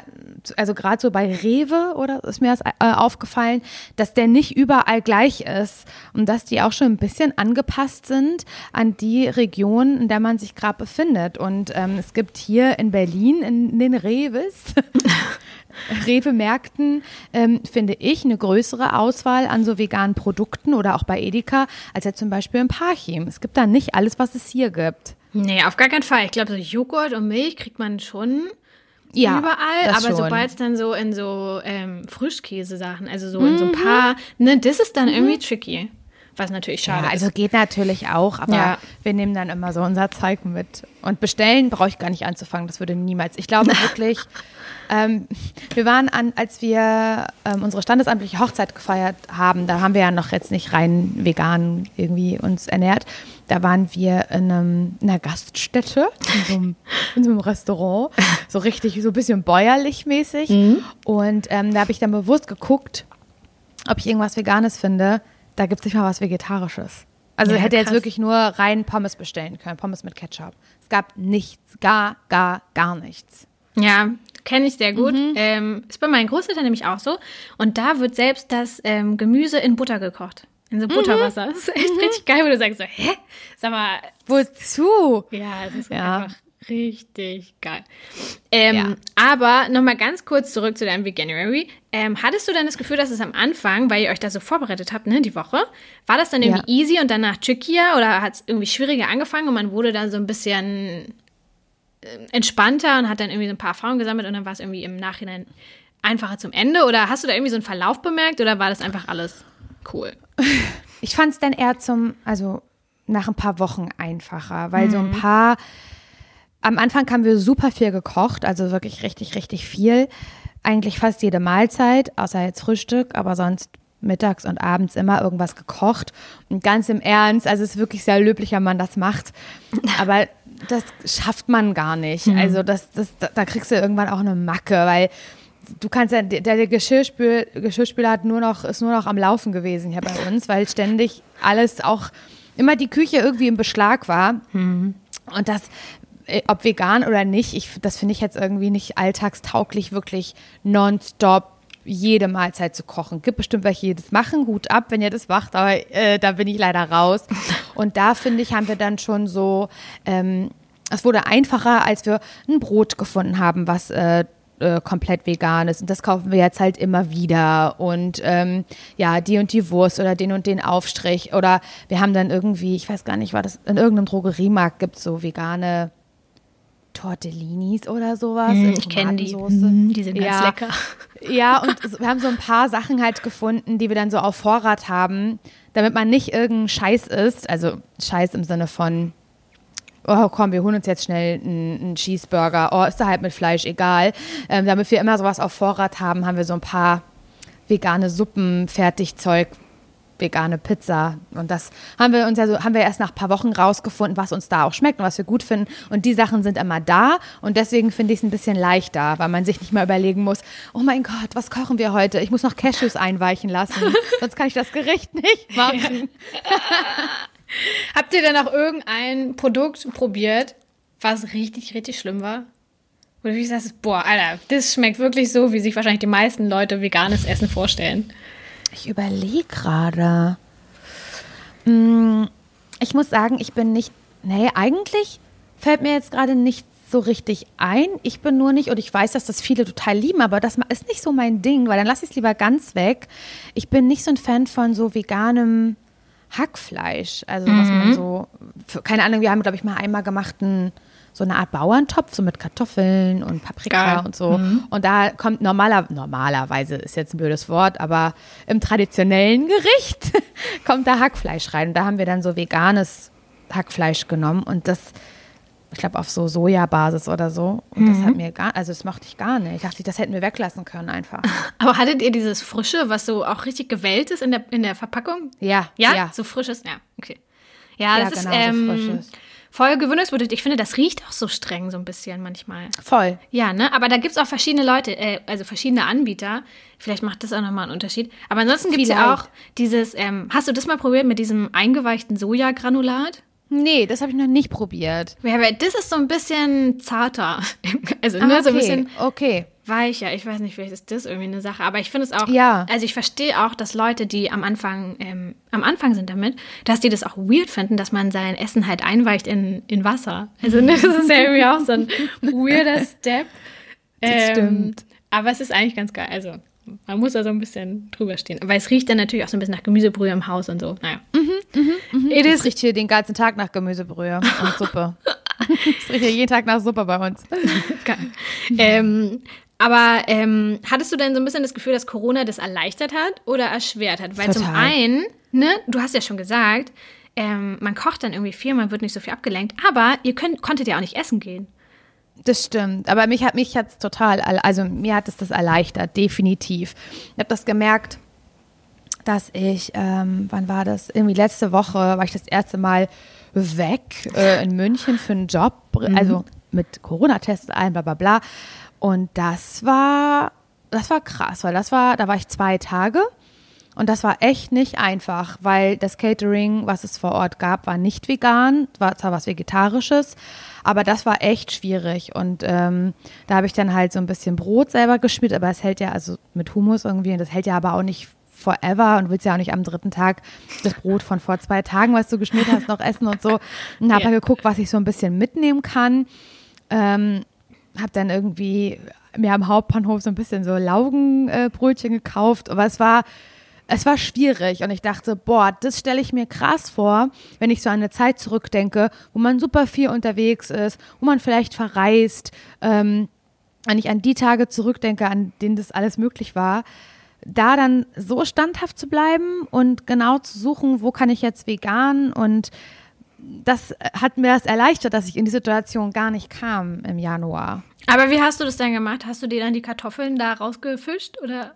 Speaker 2: also gerade so bei Rewe oder ist mir das äh, aufgefallen, dass der nicht überall gleich ist und dass die auch schon ein bisschen angepasst sind an die Region, in der man sich gerade befindet. Und ähm, es gibt hier in Berlin in den Rewes Rewe-Märkten, ähm, finde ich, eine größere Auswahl an so veganen Produkten oder auch bei Edeka, als ja zum Beispiel im Parchim. Es gibt da nicht alles, was es hier gibt.
Speaker 1: Nee, auf gar keinen Fall. Ich glaube, so Joghurt und Milch kriegt man schon
Speaker 2: Ja,
Speaker 1: überall, aber sobald es dann so in so ähm, Frischkäse-Sachen, also so in so ein paar, ne, das ist dann irgendwie tricky. Was natürlich schade
Speaker 2: Ja, also
Speaker 1: ist.
Speaker 2: geht natürlich auch, aber
Speaker 1: Ja.
Speaker 2: wir nehmen dann immer so unser Zeug mit. Und bestellen brauche ich gar nicht anzufangen, das würde niemals. Ich glaube wirklich, ähm, wir waren an, als wir ähm, unsere standesamtliche Hochzeit gefeiert haben, da haben wir ja noch jetzt nicht rein vegan irgendwie uns ernährt. Da waren wir in, einem, in einer Gaststätte, in so, einem, in so einem Restaurant, so richtig, so ein bisschen bäuerlich mäßig. Und ähm, da habe ich dann bewusst geguckt, ob ich irgendwas Veganes finde, da gibt es nicht mal was Vegetarisches. Also
Speaker 1: Ja,
Speaker 2: hätte jetzt
Speaker 1: krass.
Speaker 2: wirklich nur rein Pommes bestellen können, Pommes mit Ketchup. Es gab nichts, gar, gar, gar nichts.
Speaker 1: Ja, kenne ich sehr gut.
Speaker 2: Mhm.
Speaker 1: Ähm, ist bei meinen Großeltern nämlich auch so. Und da wird selbst das ähm, Gemüse in Butter gekocht. In
Speaker 2: Mhm.
Speaker 1: so Butterwasser. Das ist echt richtig geil, wo du sagst so, hä? Sag mal,
Speaker 2: Wozu?
Speaker 1: Ja, das ist
Speaker 2: Ja.
Speaker 1: einfach richtig geil. Ähm,
Speaker 2: Ja.
Speaker 1: Aber nochmal ganz kurz zurück zu deinem Veganuary. Ähm, hattest du dann das Gefühl, dass es am Anfang, weil ihr euch da so vorbereitet habt, ne, die Woche, war das dann irgendwie
Speaker 2: Ja.
Speaker 1: easy und danach trickier oder hat es irgendwie schwieriger angefangen und man wurde dann so ein bisschen entspannter und hat dann irgendwie so ein paar Erfahrungen gesammelt und dann war es irgendwie im Nachhinein einfacher zum Ende? Oder hast du da irgendwie so einen Verlauf bemerkt oder war das einfach alles cool?
Speaker 2: Ich fand es dann eher zum, also nach ein paar Wochen einfacher, weil so ein paar, am Anfang haben wir super viel gekocht, also wirklich richtig, richtig viel. Eigentlich fast jede Mahlzeit, außer jetzt Frühstück, aber sonst mittags und abends immer irgendwas gekocht. Und ganz im Ernst, also es ist wirklich sehr löblich, wenn man das macht. Aber das schafft man gar nicht. Also das, das, da kriegst du irgendwann auch eine Macke, weil du kannst ja, der, der Geschirrspül, Geschirrspüler hat nur noch, ist nur noch am Laufen gewesen hier bei uns, weil ständig alles auch, immer die Küche irgendwie im Beschlag war. Und das, äh, ob vegan oder nicht, ich, das finde ich jetzt irgendwie nicht alltagstauglich, wirklich nonstop jede Mahlzeit zu kochen. Gibt bestimmt welche, die das machen, Hut ab, wenn ihr das macht, aber äh, da bin ich leider raus. Und da finde ich, haben wir dann schon so, ähm, es wurde einfacher, als wir ein Brot gefunden haben, was äh, äh, komplett vegan ist. Und das kaufen wir jetzt halt immer wieder. Und ähm, ja, die und die Wurst oder den und den Aufstrich. Oder wir haben dann irgendwie, ich weiß gar nicht, war das in irgendeinem Drogeriemarkt gibt es so vegane Tortellinis oder sowas.
Speaker 1: Hm, ich kenne die. Mhm, die sind ganz
Speaker 2: Ja.
Speaker 1: lecker.
Speaker 2: Ja, und wir haben so ein paar Sachen halt gefunden, die wir dann so auf Vorrat haben, damit man nicht irgendeinen Scheiß isst. Also Scheiß im Sinne von, oh komm, wir holen uns jetzt schnell einen, einen Cheeseburger. Oh, ist da halt mit Fleisch, egal. Ähm, damit wir immer sowas auf Vorrat haben, haben wir so ein paar vegane Suppen, Fertigzeug, vegane Pizza. Und das haben wir uns ja so, haben wir erst nach ein paar Wochen rausgefunden, was uns da auch schmeckt und was wir gut finden. Und die Sachen sind immer da. Und deswegen finde ich es ein bisschen leichter, weil man sich nicht mehr überlegen muss, oh mein Gott, was kochen wir heute? Ich muss noch Cashews einweichen lassen. Sonst kann ich das Gericht nicht machen.
Speaker 1: Habt ihr dann auch irgendein Produkt probiert, was richtig, richtig schlimm war? Oder wie sagst du, boah, Alter, das schmeckt wirklich so, wie sich wahrscheinlich die meisten Leute veganes Essen vorstellen.
Speaker 2: Ich überlege gerade. Mm, Ich muss sagen, ich bin nicht. Nee, eigentlich fällt mir jetzt gerade nicht so richtig ein. Ich bin nur nicht, und ich weiß, dass das viele total lieben, aber das ist nicht so mein Ding, weil dann lasse ich es lieber ganz weg. Ich bin nicht so ein Fan von so veganem Hackfleisch. Also, was man so. Für, keine Ahnung, wir haben, glaube ich, mal einmal gemacht einen so eine Art Bauerntopf, so mit Kartoffeln und Paprika
Speaker 1: Geil.
Speaker 2: und so. Und da kommt normaler, normalerweise ist jetzt ein blödes Wort, aber im traditionellen Gericht kommt da Hackfleisch rein. Und da haben wir dann so veganes Hackfleisch genommen und das, ich glaube, auf so Sojabasis oder so. Und das hat mir gar, also das mochte ich gar nicht. Ich dachte, das hätten wir weglassen können einfach.
Speaker 1: Aber hattet ihr dieses Frische, was so auch richtig gewellt ist in der, in der Verpackung?
Speaker 2: Ja,
Speaker 1: Ja?
Speaker 2: ja.
Speaker 1: So frisches? Ja, okay. Ja,
Speaker 2: Ja,
Speaker 1: das
Speaker 2: genau, so
Speaker 1: ist ähm,
Speaker 2: frisches.
Speaker 1: Voll gewöhnungsbedürftig. Ich finde, das riecht auch so streng so ein bisschen manchmal.
Speaker 2: Voll.
Speaker 1: Ja, ne? Aber da gibt es auch verschiedene Leute, äh, also verschiedene Anbieter. Vielleicht macht das auch nochmal einen Unterschied. Aber ansonsten gibt es ja auch dieses, ähm, hast du das mal probiert mit diesem eingeweichten Sojagranulat?
Speaker 2: Nee, das habe ich noch nicht probiert.
Speaker 1: Ja, aber das ist so ein bisschen zarter. Also,
Speaker 2: Ah,
Speaker 1: ne,
Speaker 2: okay.
Speaker 1: so ein bisschen
Speaker 2: okay.
Speaker 1: Weicher. Ich weiß nicht, vielleicht ist das irgendwie eine Sache. Aber ich finde es auch,
Speaker 2: Ja.
Speaker 1: also ich verstehe auch, dass Leute, die am Anfang, ähm, am Anfang sind damit, dass die das auch weird finden, dass man sein Essen halt einweicht in, in Wasser. Also ne, das ist ja irgendwie auch so ein weirder Step.
Speaker 2: Das stimmt.
Speaker 1: Aber es ist eigentlich ganz geil. Also man muss da so ein bisschen drüber stehen. Aber es riecht dann natürlich auch so ein bisschen nach Gemüsebrühe im Haus und so. Naja. It
Speaker 2: Es
Speaker 1: is
Speaker 2: riecht hier den ganzen Tag nach Gemüsebrühe und Suppe. es riecht hier jeden Tag nach Suppe bei uns.
Speaker 1: Geil. ähm, aber ähm, hattest du denn so ein bisschen das Gefühl, dass Corona das erleichtert hat oder erschwert hat? Weil zum
Speaker 2: Total.
Speaker 1: einen, ne, du hast ja schon gesagt, ähm, man kocht dann irgendwie viel, man wird nicht so viel abgelenkt, aber ihr könnt, konntet ja auch nicht essen gehen.
Speaker 2: Das stimmt. Aber mich hat mich hat's total, also mir hat es das erleichtert, definitiv. Ich habe das gemerkt, dass ich, ähm, wann war das? Irgendwie letzte Woche war ich das erste Mal weg äh, in München für einen Job, also mit Corona-Test und allem, bla bla bla. Und das war, das war krass, weil das war, da war ich zwei Tage. Und das war echt nicht einfach, weil das Catering, was es vor Ort gab, war nicht vegan, war zwar was Vegetarisches, aber das war echt schwierig. Und ähm, da habe ich dann halt so ein bisschen Brot selber geschmiert, aber es hält ja, also mit Hummus irgendwie, und das hält ja aber auch nicht forever und willst ja auch nicht am dritten Tag das Brot von vor zwei Tagen, was du geschmiert hast, noch essen und so. Und habe
Speaker 1: Ja.
Speaker 2: geguckt, was ich so ein bisschen mitnehmen kann. Ähm, habe dann irgendwie mir am Hauptbahnhof so ein bisschen so Laugenbrötchen äh, gekauft, aber es war es war schwierig. Und ich dachte, boah, das stelle ich mir krass vor, wenn ich so an eine Zeit zurückdenke, wo man super viel unterwegs ist, wo man vielleicht verreist, ähm, wenn ich an die Tage zurückdenke, an denen das alles möglich war, da dann so standhaft zu bleiben und genau zu suchen, wo kann ich jetzt vegan und das hat mir das erleichtert, dass ich in die Situation gar nicht kam im Januar.
Speaker 1: Aber wie hast du das dann gemacht? Hast du dir dann die Kartoffeln da rausgefischt oder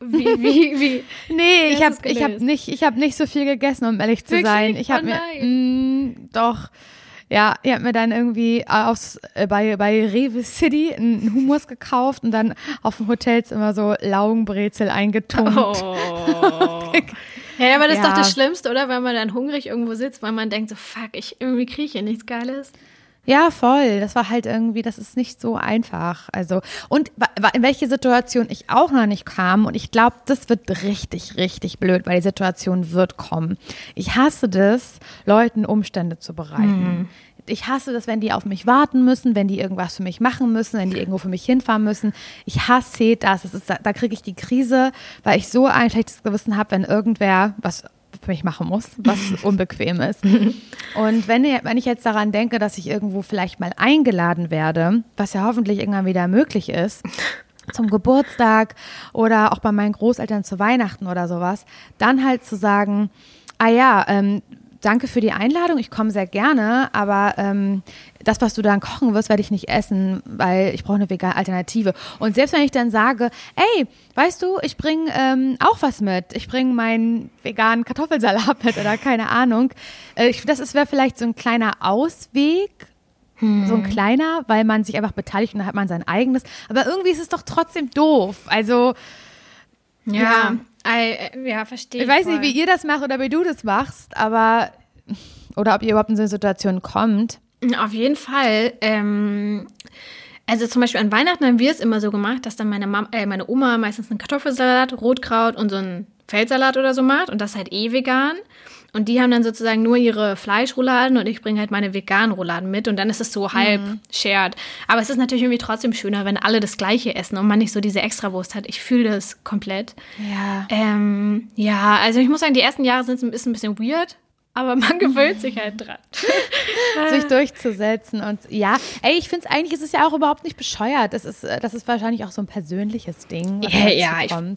Speaker 1: wie, wie, wie?
Speaker 2: Nee,
Speaker 1: Wie
Speaker 2: ich habe ich hab nicht, ich hab nicht so viel gegessen, um ehrlich zu
Speaker 1: Wirklich?
Speaker 2: sein. Ich habe
Speaker 1: Oh
Speaker 2: mir mh, doch ja, ich habe mir dann irgendwie aufs, äh, bei, bei Rewe City einen Hummus gekauft und dann auf dem Hotelzimmer so Laugenbrezel eingetunkt.
Speaker 1: Oh. Ja, aber das ist
Speaker 2: Ja.
Speaker 1: doch das Schlimmste, oder? Wenn man dann hungrig irgendwo sitzt, weil man denkt so, fuck, ich irgendwie kriege ich hier nichts Geiles.
Speaker 2: Ja, voll. Das war halt irgendwie, das ist nicht so einfach. Also, und in welche Situation ich auch noch nicht kam, und ich glaube, das wird richtig, richtig blöd, weil die Situation wird kommen. Ich hasse das, Leuten Umstände zu bereiten. Ich hasse das, wenn die auf mich warten müssen, wenn die irgendwas für mich machen müssen, wenn die irgendwo für mich hinfahren müssen. Ich hasse das. das ist, da da kriege ich die Krise, weil ich so ein schlechtes Gewissen habe, wenn irgendwer was für mich machen muss, was unbequem ist. Und wenn, wenn ich jetzt daran denke, dass ich irgendwo vielleicht mal eingeladen werde, was ja hoffentlich irgendwann wieder möglich ist, zum Geburtstag oder auch bei meinen Großeltern zu Weihnachten oder sowas, dann halt zu sagen, ah ja, ähm, danke für die Einladung, ich komme sehr gerne, aber ähm, das, was du dann kochen wirst, werde ich nicht essen, weil ich brauche eine vegane Alternative. Und selbst wenn ich dann sage, ey, weißt du, ich bringe ähm, auch was mit, ich bringe meinen veganen Kartoffelsalat mit oder keine Ahnung, äh, ich, das ist- wäre vielleicht so ein kleiner Ausweg, so ein kleiner, weil man sich einfach beteiligt und dann hat man sein eigenes. Aber irgendwie ist es doch trotzdem doof. Also,
Speaker 1: Ja, I, äh, ja verstehe.
Speaker 2: ich weiß
Speaker 1: voll.
Speaker 2: nicht, wie ihr das macht oder wie du das machst, aber oder ob ihr überhaupt in so eine Situation kommt.
Speaker 1: Auf jeden Fall. Ähm, also zum Beispiel an Weihnachten haben wir es immer so gemacht, dass dann meine, Mam äh, meine Oma meistens einen Kartoffelsalat, Rotkraut und so einen Feldsalat oder so macht. Und das halt eh vegan. Und die haben dann sozusagen nur ihre Fleischrouladen und ich bringe halt meine veganen Rouladen mit. Und dann ist es so halb shared. Aber es ist natürlich irgendwie trotzdem schöner, wenn alle das Gleiche essen und man nicht so diese Extrawurst hat. Ich fühle das komplett.
Speaker 2: Ja.
Speaker 1: Ähm, ja, also ich muss sagen, die ersten Jahre sind ein bisschen, ein bisschen weird, aber man gewöhnt sich halt dran.
Speaker 2: sich durchzusetzen und ja, ey, ich finde es eigentlich ist es ja auch überhaupt nicht bescheuert. Das ist, äh, das ist wahrscheinlich auch so ein persönliches Ding, was
Speaker 1: Ja,
Speaker 2: dazu
Speaker 1: ja,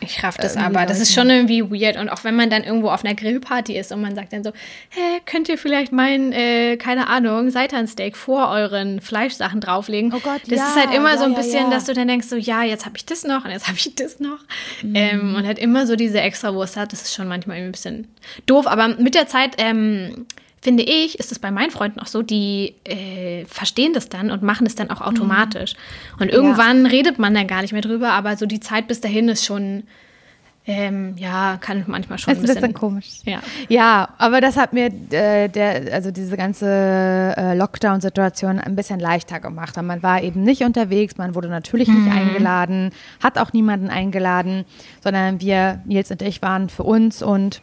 Speaker 1: ich- raff das
Speaker 2: Irgendwie
Speaker 1: aber. Das ist schon irgendwie weird. Und auch wenn man dann irgendwo auf einer Grillparty ist und man sagt dann so, hä, könnt ihr vielleicht mein, äh, keine Ahnung, Seitansteak vor euren Fleischsachen drauflegen?
Speaker 2: Oh Gott,
Speaker 1: Das
Speaker 2: ja,
Speaker 1: ist halt immer
Speaker 2: ja,
Speaker 1: so ein bisschen,
Speaker 2: ja.
Speaker 1: dass du dann denkst so, ja, jetzt habe ich das noch und jetzt habe ich das noch.
Speaker 2: Mhm.
Speaker 1: Ähm, und halt immer so diese Extrawurst hat. Das ist schon manchmal irgendwie ein bisschen doof. Aber mit der Zeit, ähm, finde ich, ist es bei meinen Freunden auch so, die äh, verstehen das dann und machen es dann auch automatisch. Und irgendwann redet man dann gar nicht mehr drüber, aber so die Zeit bis dahin ist schon ähm, ja, kann manchmal schon
Speaker 2: ist ein bisschen, bisschen komisch.
Speaker 1: Ja.
Speaker 2: ja, aber das hat mir äh, der, also diese ganze äh, Lockdown-Situation ein bisschen leichter gemacht. Man war eben nicht unterwegs, man wurde natürlich nicht mhm. eingeladen, hat auch niemanden eingeladen, sondern wir, Nils und ich, waren für uns und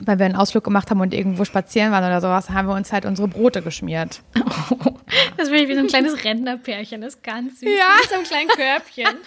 Speaker 2: weil wir einen Ausflug gemacht haben und irgendwo spazieren waren oder sowas, haben wir uns halt unsere Brote geschmiert.
Speaker 1: Oh, das bin ich wie so ein kleines Rentnerpärchen, das ist ganz süß.
Speaker 2: Ja.
Speaker 1: Mit so einem kleinen Körbchen.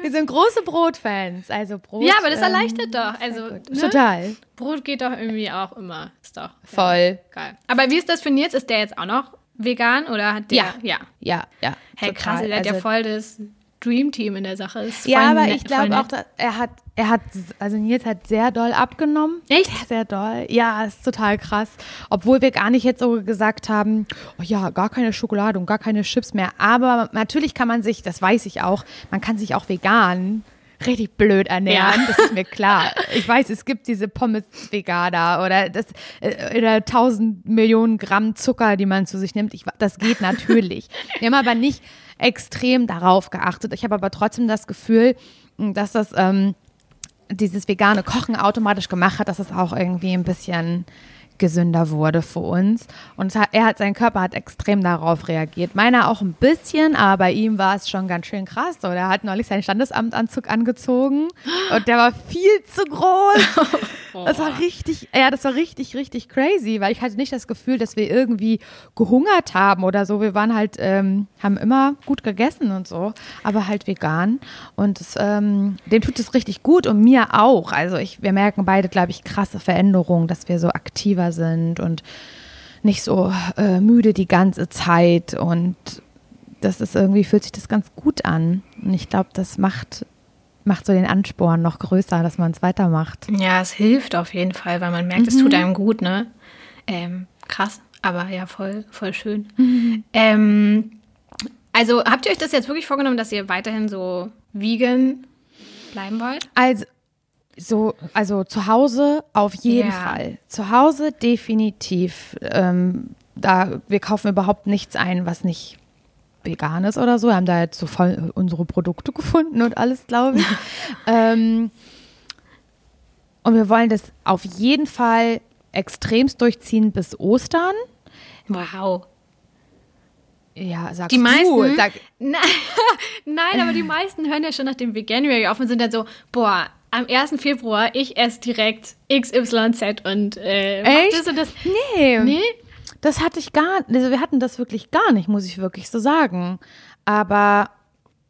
Speaker 2: Wir sind große Brotfans, also Brot.
Speaker 1: Ja, aber das erleichtert ähm, doch. Also,
Speaker 2: ne? Total.
Speaker 1: Brot geht doch irgendwie auch immer. Ist doch.
Speaker 2: Voll.
Speaker 1: Ja, geil. Aber wie ist das für Nils? Ist der jetzt auch noch vegan oder hat der?
Speaker 2: Ja. Ja. Ja, ja.
Speaker 1: Hey, total. krass, der hat ja also voll das Dream Team in der Sache. Ist
Speaker 2: ja, aber ich glaube auch, er hat, er hat, also Nils hat sehr doll abgenommen.
Speaker 1: Echt?
Speaker 2: Sehr, sehr doll. Ja, ist total krass. Obwohl wir gar nicht jetzt so gesagt haben, oh ja, gar keine Schokolade und gar keine Chips mehr. Aber natürlich kann man sich, das weiß ich auch, man kann sich auch vegan richtig blöd ernähren, ja. das ist mir klar. Ich weiß, es gibt diese Pommes Veganer oder das äh, oder 1000 Millionen Gramm Zucker, die man zu sich nimmt. Ich, das geht natürlich. Wir haben aber nicht extrem darauf geachtet. Ich habe aber trotzdem das Gefühl, dass das ähm, dieses vegane Kochen automatisch gemacht hat, dass es auch irgendwie ein bisschen gesünder wurde für uns. Und er hat, sein Körper hat extrem darauf reagiert. Meiner auch ein bisschen, aber bei ihm war es schon ganz schön krass. So, der hat neulich seinen Standesamtanzug angezogen und der war viel zu groß. Das war richtig, ja, das war richtig, richtig crazy, weil ich hatte nicht das Gefühl, dass wir irgendwie gehungert haben oder so. Wir waren halt, ähm, haben immer gut gegessen und so, aber halt vegan. Und es, ähm, dem tut es richtig gut und mir auch. Also ich, wir merken beide, glaube ich, krasse Veränderungen, dass wir so aktiver sind und nicht so äh, müde die ganze Zeit und das ist irgendwie, fühlt sich das ganz gut an. Und ich glaube, das macht, macht so den Ansporn noch größer, dass man es weitermacht.
Speaker 1: Ja, es hilft auf jeden Fall, weil man merkt, mhm. es tut einem gut, ne? Ähm, krass, aber ja, voll, voll schön. Mhm. Ähm, also habt ihr euch das jetzt wirklich vorgenommen, dass ihr weiterhin so vegan bleiben wollt?
Speaker 2: Also so, also zu Hause auf jeden ja. Fall. Zu Hause definitiv. Ähm, da, wir kaufen überhaupt nichts ein, was nicht vegan ist oder so. Wir haben da jetzt so voll unsere Produkte gefunden und alles, glaube ich. ähm, und wir wollen das auf jeden Fall extremst durchziehen bis Ostern.
Speaker 1: Wow.
Speaker 2: Ja, sagst
Speaker 1: die meisten,
Speaker 2: du. Sag,
Speaker 1: Nein, aber die meisten hören ja schon nach dem Veganuary auf und sind dann so, boah, am 1. Februar, ich esse direkt XYZ und äh,
Speaker 2: Echt?
Speaker 1: das und das.
Speaker 2: Nee. Nee? Das hatte ich gar also wir hatten das wirklich gar nicht, muss ich wirklich so sagen. Aber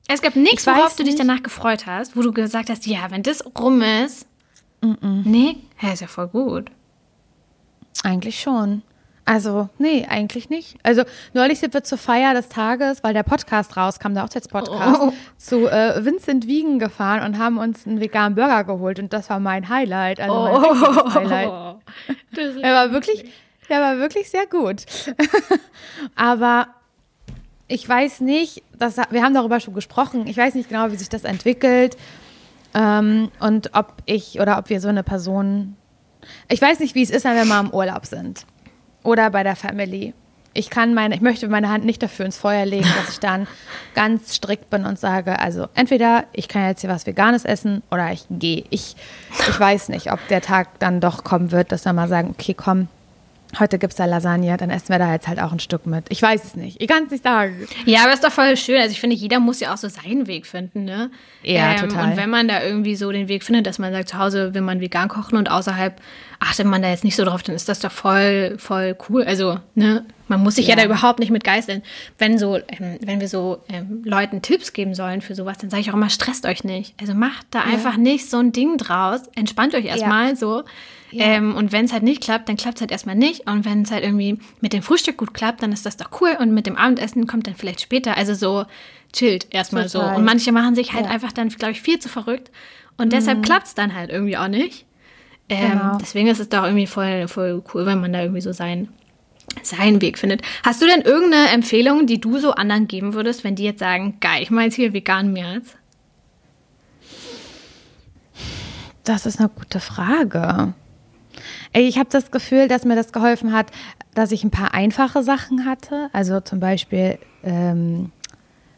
Speaker 1: es gab nichts, worauf du dich danach gefreut hast, wo du gesagt hast, ja, wenn das rum ist. Mm -mm. Nee, ja, ist ja voll gut.
Speaker 2: Eigentlich schon. Also, nee, eigentlich nicht. Also, neulich sind wir zur Feier des Tages, weil der Podcast rauskam, der Hochzeitspodcast, oh. zu äh, Vincent Wiegen gefahren und haben uns einen veganen Burger geholt und das war mein Highlight. Also mein oh. Highlight. Der war wirklich, der war wirklich sehr gut. Aber ich weiß nicht, das, wir haben darüber schon gesprochen, ich weiß nicht genau, wie sich das entwickelt ähm, und ob ich oder ob wir so eine Person, ich weiß nicht, wie es ist, wenn wir mal im Urlaub sind oder bei der Family. Ich kann meine, ich möchte meine Hand nicht dafür ins Feuer legen, dass ich dann ganz strikt bin und sage, also entweder ich kann jetzt hier was Veganes essen oder ich gehe. Ich, ich weiß nicht, ob der Tag dann doch kommen wird, dass wir mal sagen, okay, komm, heute gibt es da Lasagne, dann essen wir da jetzt halt auch ein Stück mit. Ich weiß es nicht. Ich kann es nicht sagen.
Speaker 1: Ja, aber ist doch voll schön. Also ich finde, jeder muss ja auch so seinen Weg finden, ne?
Speaker 2: Ja, ähm, total.
Speaker 1: Und wenn man da irgendwie so den Weg findet, dass man sagt, zu Hause will man vegan kochen und außerhalb achtet man da jetzt nicht so drauf, dann ist das doch voll, voll cool. Also, ne? Man muss sich ja, ja da überhaupt nicht mit geißeln. Wenn so, ähm, wenn wir so ähm, Leuten Tipps geben sollen für sowas, dann sage ich auch immer, stresst euch nicht. Also macht da ja. einfach nicht so ein Ding draus. Entspannt euch erstmal ja. so. Ja. Ähm, und wenn es halt nicht klappt, dann klappt es halt erstmal nicht. Und wenn es halt irgendwie mit dem Frühstück gut klappt, dann ist das doch cool. Und mit dem Abendessen kommt dann vielleicht später. Also so chillt erstmal so. Und manche machen sich halt ja. einfach dann, glaube ich, viel zu verrückt. Und mhm. deshalb klappt es dann halt irgendwie auch nicht. Ähm, genau. Deswegen ist es doch irgendwie voll, voll cool, wenn man da irgendwie so seinen, seinen Weg findet. Hast du denn irgendeine Empfehlung, die du so anderen geben würdest, wenn die jetzt sagen, geil, ich mache jetzt hier vegan März?
Speaker 2: Das ist eine gute Frage. Ich habe das Gefühl, dass mir das geholfen hat, dass ich ein paar einfache Sachen hatte. Also zum Beispiel ähm,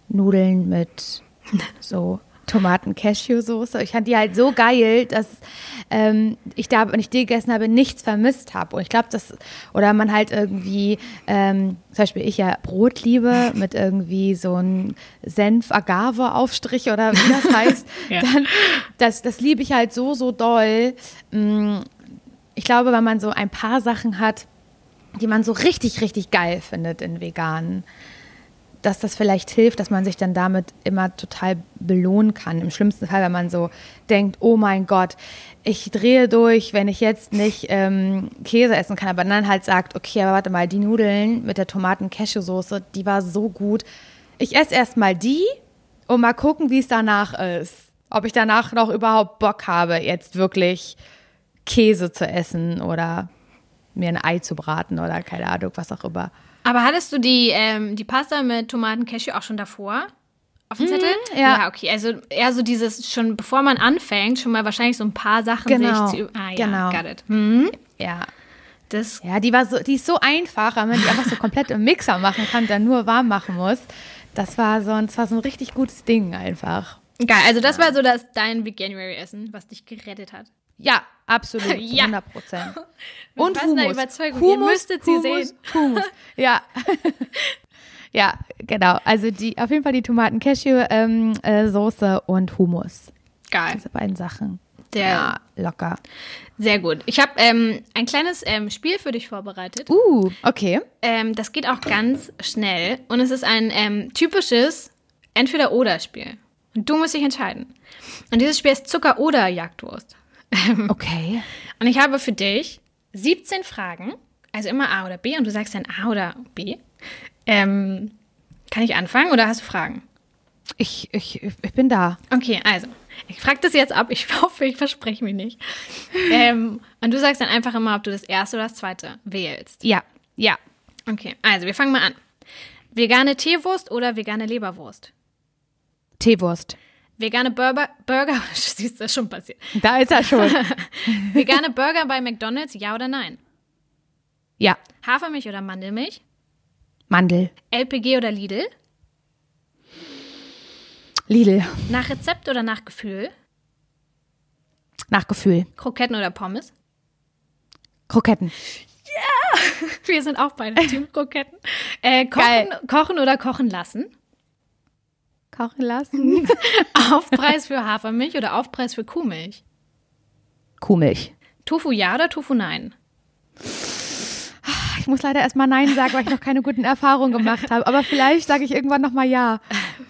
Speaker 2: Nudeln mit so Tomaten-Cashew-Soße. Ich fand die halt so geil, dass ähm, ich da, wenn ich die gegessen habe, nichts vermisst habe. Und ich glaube, das, oder man halt irgendwie, ähm, zum Beispiel ich ja Brot liebe mit irgendwie so einem Senf-Agave-Aufstrich oder wie das heißt, ja. dann, das, das liebe ich halt so, so doll. Ich glaube, wenn man so ein paar Sachen hat, die man so richtig, richtig geil findet in veganen, dass das vielleicht hilft, dass man sich dann damit immer total belohnen kann. Im schlimmsten Fall, wenn man so denkt, oh mein Gott, ich drehe durch, wenn ich jetzt nicht ähm, Käse essen kann, aber dann halt sagt, okay, aber warte mal, die Nudeln mit der Tomaten-Cashew-Soße, die war so gut. Ich esse erst mal die und mal gucken, wie es danach ist. Ob ich danach noch überhaupt Bock habe, jetzt wirklich Käse zu essen oder mir ein Ei zu braten oder keine Ahnung, was auch immer.
Speaker 1: Aber hattest du die, ähm, die Pasta mit Tomaten Cashew auch schon davor? Auf dem Zettel?
Speaker 2: Mm, ja.
Speaker 1: ja. okay. Also eher so dieses, schon bevor man anfängt, schon mal wahrscheinlich so ein paar Sachen
Speaker 2: genau.
Speaker 1: sich zu. Ah ja,
Speaker 2: genau.
Speaker 1: got it. Mhm.
Speaker 2: Ja. Das ja, die war so, die ist so einfach, wenn man die einfach so komplett im Mixer machen kann, dann nur warm machen muss. Das war so, das war so ein richtig gutes Ding einfach.
Speaker 1: Geil, also das war so das dein Veganuary-Essen, was dich gerettet hat.
Speaker 2: Ja, absolut, ja. 100 Prozent.
Speaker 1: Und Hummus. Überzeugung. Hummus, Ihr müsstet sie
Speaker 2: Hummus,
Speaker 1: sehen.
Speaker 2: Hummus, ja. ja, genau. Also die, auf jeden Fall die Tomaten-Cashew-Soße ähm, äh, und Hummus.
Speaker 1: Geil.
Speaker 2: Diese beiden Sachen.
Speaker 1: Der,
Speaker 2: ja, locker.
Speaker 1: Sehr gut. Ich habe ähm, ein kleines ähm, Spiel für dich vorbereitet.
Speaker 2: Uh, okay.
Speaker 1: Ähm, das geht auch ganz schnell und es ist ein ähm, typisches Entweder-Oder-Spiel. Und du musst dich entscheiden. Und dieses Spiel ist Zucker oder Jagdwurst.
Speaker 2: Okay.
Speaker 1: Und ich habe für dich 17 Fragen, also immer A oder B, und du sagst dann A oder B. Ähm, kann ich anfangen oder hast du Fragen?
Speaker 2: Ich, ich, ich bin da.
Speaker 1: Okay, also, ich frage das jetzt ab. Ich hoffe, ich verspreche mich nicht. ähm, und du sagst dann einfach immer, ob du das erste oder das zweite wählst.
Speaker 2: Ja, ja.
Speaker 1: Okay, also wir fangen mal an. Vegane Teewurst oder vegane Leberwurst?
Speaker 2: Teewurst.
Speaker 1: Vegane Burger, Burger, siehst du, schon passiert.
Speaker 2: Da ist er schon.
Speaker 1: Vegane Burger bei McDonalds, ja oder nein?
Speaker 2: Ja.
Speaker 1: Hafermilch oder Mandelmilch?
Speaker 2: Mandel.
Speaker 1: LPG oder Lidl?
Speaker 2: Lidl.
Speaker 1: Nach Rezept oder nach Gefühl?
Speaker 2: Nach Gefühl.
Speaker 1: Kroketten oder Pommes?
Speaker 2: Kroketten.
Speaker 1: Ja! Yeah! Wir sind auch beide Team Kroketten. Äh, kochen, kochen oder kochen lassen?
Speaker 2: Kochen lassen.
Speaker 1: Aufpreis für Hafermilch oder Aufpreis für Kuhmilch?
Speaker 2: Kuhmilch.
Speaker 1: Tofu ja oder Tofu nein?
Speaker 2: Ich muss leider erstmal Nein sagen, weil ich noch keine guten Erfahrungen gemacht habe. Aber vielleicht sage ich irgendwann nochmal Ja.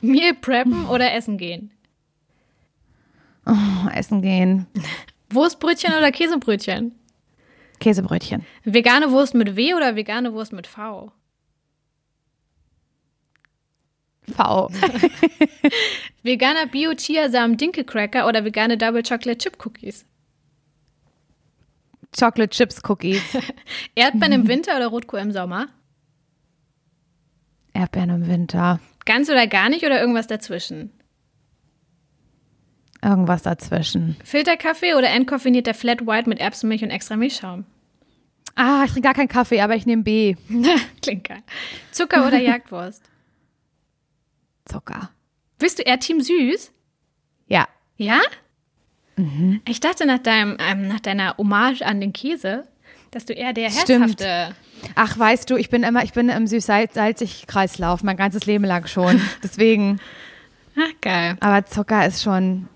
Speaker 1: Meal preppen oder essen gehen?
Speaker 2: Oh, essen gehen.
Speaker 1: Wurstbrötchen oder Käsebrötchen?
Speaker 2: Käsebrötchen.
Speaker 1: Vegane Wurst mit W oder vegane Wurst mit V?
Speaker 2: V.
Speaker 1: Veganer Bio-Chiasamen Dinkelcracker oder vegane Double Chocolate Chip Cookies?
Speaker 2: Chocolate Chips Cookies.
Speaker 1: Erdbeeren im Winter oder Rotkohl im Sommer?
Speaker 2: Erdbeeren im Winter.
Speaker 1: Ganz oder gar nicht oder irgendwas dazwischen?
Speaker 2: Irgendwas dazwischen.
Speaker 1: Filterkaffee oder entkoffinierter Flat White mit Erbsenmilch und extra Milchschaum?
Speaker 2: Ah, ich trinke gar keinen Kaffee, aber ich nehme B.
Speaker 1: Klingt geil. Zucker oder Jagdwurst?
Speaker 2: Zucker.
Speaker 1: Bist du eher Team Süß?
Speaker 2: Ja.
Speaker 1: Ja?
Speaker 2: Mhm.
Speaker 1: Ich dachte nach, deinem, ähm, nach deiner Hommage an den Käse, dass du eher der herzhafte.
Speaker 2: Stimmt. Ach, weißt du, ich bin immer, ich bin im süß-salzig-Kreislauf mein ganzes Leben lang schon. Deswegen.
Speaker 1: Ach, geil.
Speaker 2: Aber Zucker ist schon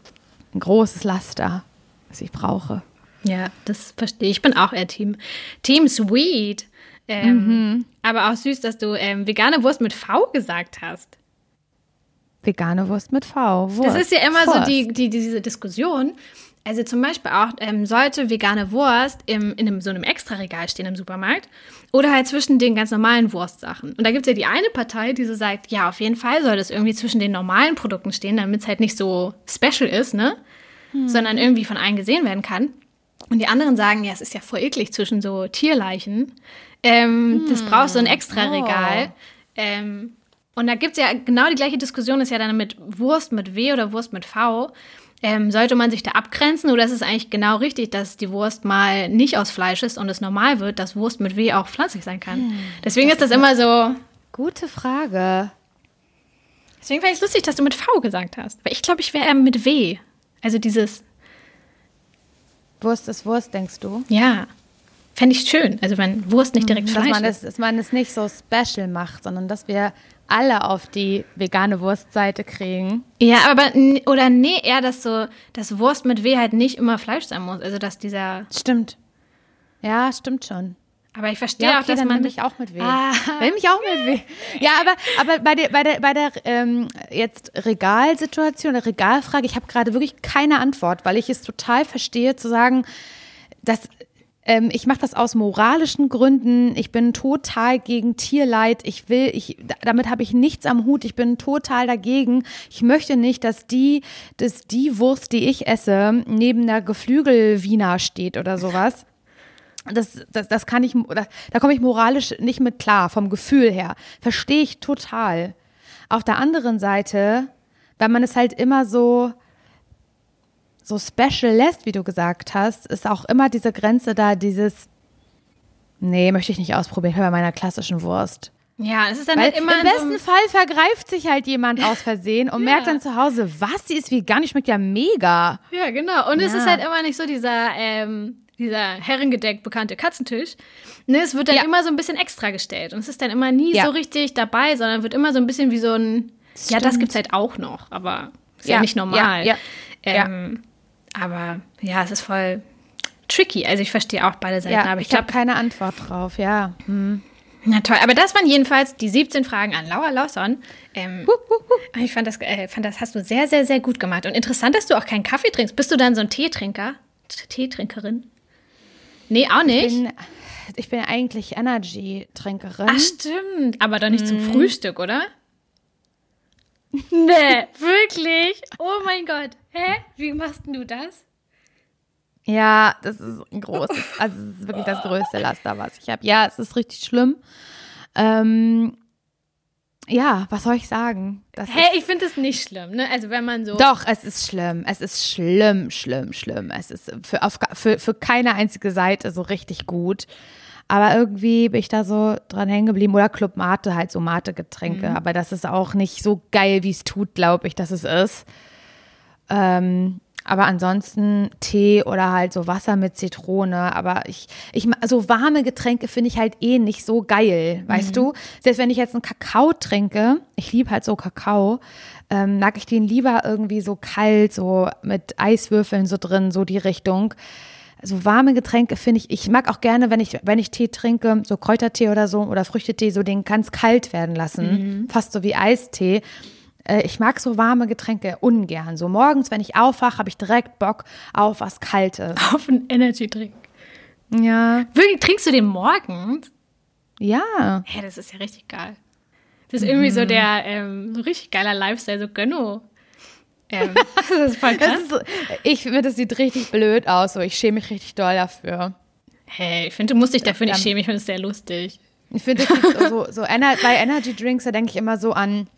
Speaker 2: ein großes Laster, was ich brauche.
Speaker 1: Ja, das verstehe ich. Ich bin auch eher Team, Team Sweet. Ähm, mhm. Aber auch süß, dass du ähm, vegane Wurst mit V gesagt hast.
Speaker 2: Vegane Wurst mit V. Wurst.
Speaker 1: Das ist ja immer Wurst. so die, die, diese Diskussion. Also zum Beispiel auch, ähm, sollte vegane Wurst im, in einem, so einem Extraregal stehen im Supermarkt oder halt zwischen den ganz normalen Wurstsachen. Und da gibt es ja die eine Partei, die so sagt, ja, auf jeden Fall soll das irgendwie zwischen den normalen Produkten stehen, damit es halt nicht so special ist, ne? Hm. Sondern irgendwie von allen gesehen werden kann. Und die anderen sagen, ja, es ist ja voll eklig zwischen so Tierleichen. Ähm, hm. Das braucht so ein Extraregal. Oh. Ähm, und da gibt es ja genau die gleiche Diskussion, ist ja dann mit Wurst mit W oder Wurst mit V. Ähm, sollte man sich da abgrenzen oder ist es eigentlich genau richtig, dass die Wurst mal nicht aus Fleisch ist und es normal wird, dass Wurst mit W auch pflanzlich sein kann? Hm, Deswegen das ist das immer so.
Speaker 2: Gute Frage.
Speaker 1: Deswegen fand ich es lustig, dass du mit V gesagt hast. Weil ich glaube, ich wäre eher mit W. Also dieses.
Speaker 2: Wurst ist Wurst, denkst du?
Speaker 1: Ja. Fände ich schön. Also wenn Wurst nicht direkt
Speaker 2: Mhm, dass
Speaker 1: Fleisch
Speaker 2: man,
Speaker 1: ist.
Speaker 2: das, dass man es nicht so special macht, sondern dass wir alle auf die vegane Wurstseite kriegen.
Speaker 1: Ja, aber oder nee, eher, dass so, dass Wurst mit W halt nicht immer Fleisch sein muss. Also dass dieser.
Speaker 2: Stimmt. Ja, stimmt schon.
Speaker 1: Aber ich verstehe
Speaker 2: Ja,
Speaker 1: auch,
Speaker 2: okay,
Speaker 1: dass
Speaker 2: dann
Speaker 1: man.
Speaker 2: nehme ich auch mit weh.
Speaker 1: Ah.
Speaker 2: Nehme ich auch mit weh. Ja, aber, aber bei der, bei der, bei der ähm, jetzt Regalsituation, der Regalfrage, ich habe gerade wirklich keine Antwort, weil ich es total verstehe zu sagen, dass ähm, ich mache das aus moralischen Gründen. Ich bin total gegen Tierleid. Ich will, ich, damit habe ich nichts am Hut. Ich bin total dagegen. Ich möchte nicht, dass die, dass die Wurst, die ich esse, neben der Geflügelwiener steht oder sowas. Das, das, das kann ich, da, da komme ich moralisch nicht mit klar, vom Gefühl her. Verstehe ich total. Auf der anderen Seite, wenn man es halt immer so, so special lässt, wie du gesagt hast, ist auch immer diese Grenze da, dieses, nee, möchte ich nicht ausprobieren, bei meiner klassischen Wurst.
Speaker 1: Ja, es ist dann
Speaker 2: Weil
Speaker 1: halt immer.
Speaker 2: im
Speaker 1: so
Speaker 2: besten
Speaker 1: einem-
Speaker 2: Fall vergreift sich halt jemand aus Versehen und
Speaker 1: Ja.
Speaker 2: merkt dann zu Hause, was, die ist vegan, die schmeckt ja mega.
Speaker 1: Ja, genau. Und es
Speaker 2: Ja.
Speaker 1: ist halt immer nicht so dieser, ähm, dieser herrengedeck bekannte Katzentisch. Ne, es wird dann
Speaker 2: Ja.
Speaker 1: immer so ein bisschen extra gestellt. Und es ist dann immer nie so richtig dabei, sondern wird immer so ein bisschen wie so ein. Ja, das
Speaker 2: Stimmt.
Speaker 1: gibt's halt auch noch, aber ist ja, nicht normal.
Speaker 2: ja, ja,
Speaker 1: Ähm, Aber ja, es ist voll tricky. Also ich verstehe auch beide Seiten,
Speaker 2: Ja,
Speaker 1: aber ich
Speaker 2: ich habe
Speaker 1: glaube,
Speaker 2: keine Antwort drauf, ja. Hm.
Speaker 1: na toll. Aber das waren jedenfalls die 17 Fragen an Laura Lawson. Ähm, Ich fand das, äh, fand das hast du sehr, sehr, sehr gut gemacht. Und interessant, dass du auch keinen Kaffee trinkst. Bist du dann so ein Teetrinker? Teetrinkerin? Nee, auch nicht.
Speaker 2: Ich bin, ich bin eigentlich Energy-Trinkerin.
Speaker 1: Ach, stimmt. Aber doch nicht zum
Speaker 2: Mhm.
Speaker 1: Frühstück, oder? Nee, wirklich? Oh mein Gott. Hä? Wie machst du das?
Speaker 2: Ja, das ist ein großes, also es ist wirklich das größte Laster, was ich habe. Ja, es ist richtig schlimm. Ähm, ja, was soll ich sagen? Das
Speaker 1: Hä, ich finde das nicht schlimm, ne? Also wenn man so.
Speaker 2: doch, es ist schlimm. Es ist schlimm, schlimm, schlimm. Es ist für, auf, für, für keine einzige Seite so richtig gut. Aber irgendwie bin ich da so dran hängen geblieben. Oder Club Mate, halt so Mate-Getränke. Aber das ist auch nicht so geil, wie es tut, glaube ich, dass es ist. Ähm, aber ansonsten Tee oder halt so Wasser mit Zitrone. Aber ich, ich, so warme Getränke finde ich halt eh nicht so geil, weißt du? Selbst wenn ich jetzt einen Kakao trinke, ich liebe halt so Kakao, ähm, mag ich den lieber irgendwie so kalt, so mit Eiswürfeln so drin, so die Richtung. Also warme Getränke finde ich, ich mag auch gerne, wenn ich, wenn ich Tee trinke, so Kräutertee oder so oder Früchtetee, so den ganz kalt werden lassen. Fast so wie Eistee. Äh, Ich mag so warme Getränke ungern. So morgens, wenn ich aufwache, habe ich direkt Bock auf was Kaltes.
Speaker 1: Auf einen Energy-Drink.
Speaker 2: Ja.
Speaker 1: Wirklich, trinkst du den morgens?
Speaker 2: Ja.
Speaker 1: Hä, das ist ja richtig geil. Das ist irgendwie so
Speaker 2: Mhm.
Speaker 1: der, ähm, so richtig geiler Lifestyle, so Gönno. Ähm, das ist voll krass.
Speaker 2: Ist ich finde, das sieht richtig blöd aus. So, ich schäme mich richtig doll dafür.
Speaker 1: Hey, ich finde, du musst dich dafür nicht schämen. Ich finde es sehr lustig.
Speaker 2: Ich finde, so, so Ener bei Energy Drinks, da denke ich immer so an,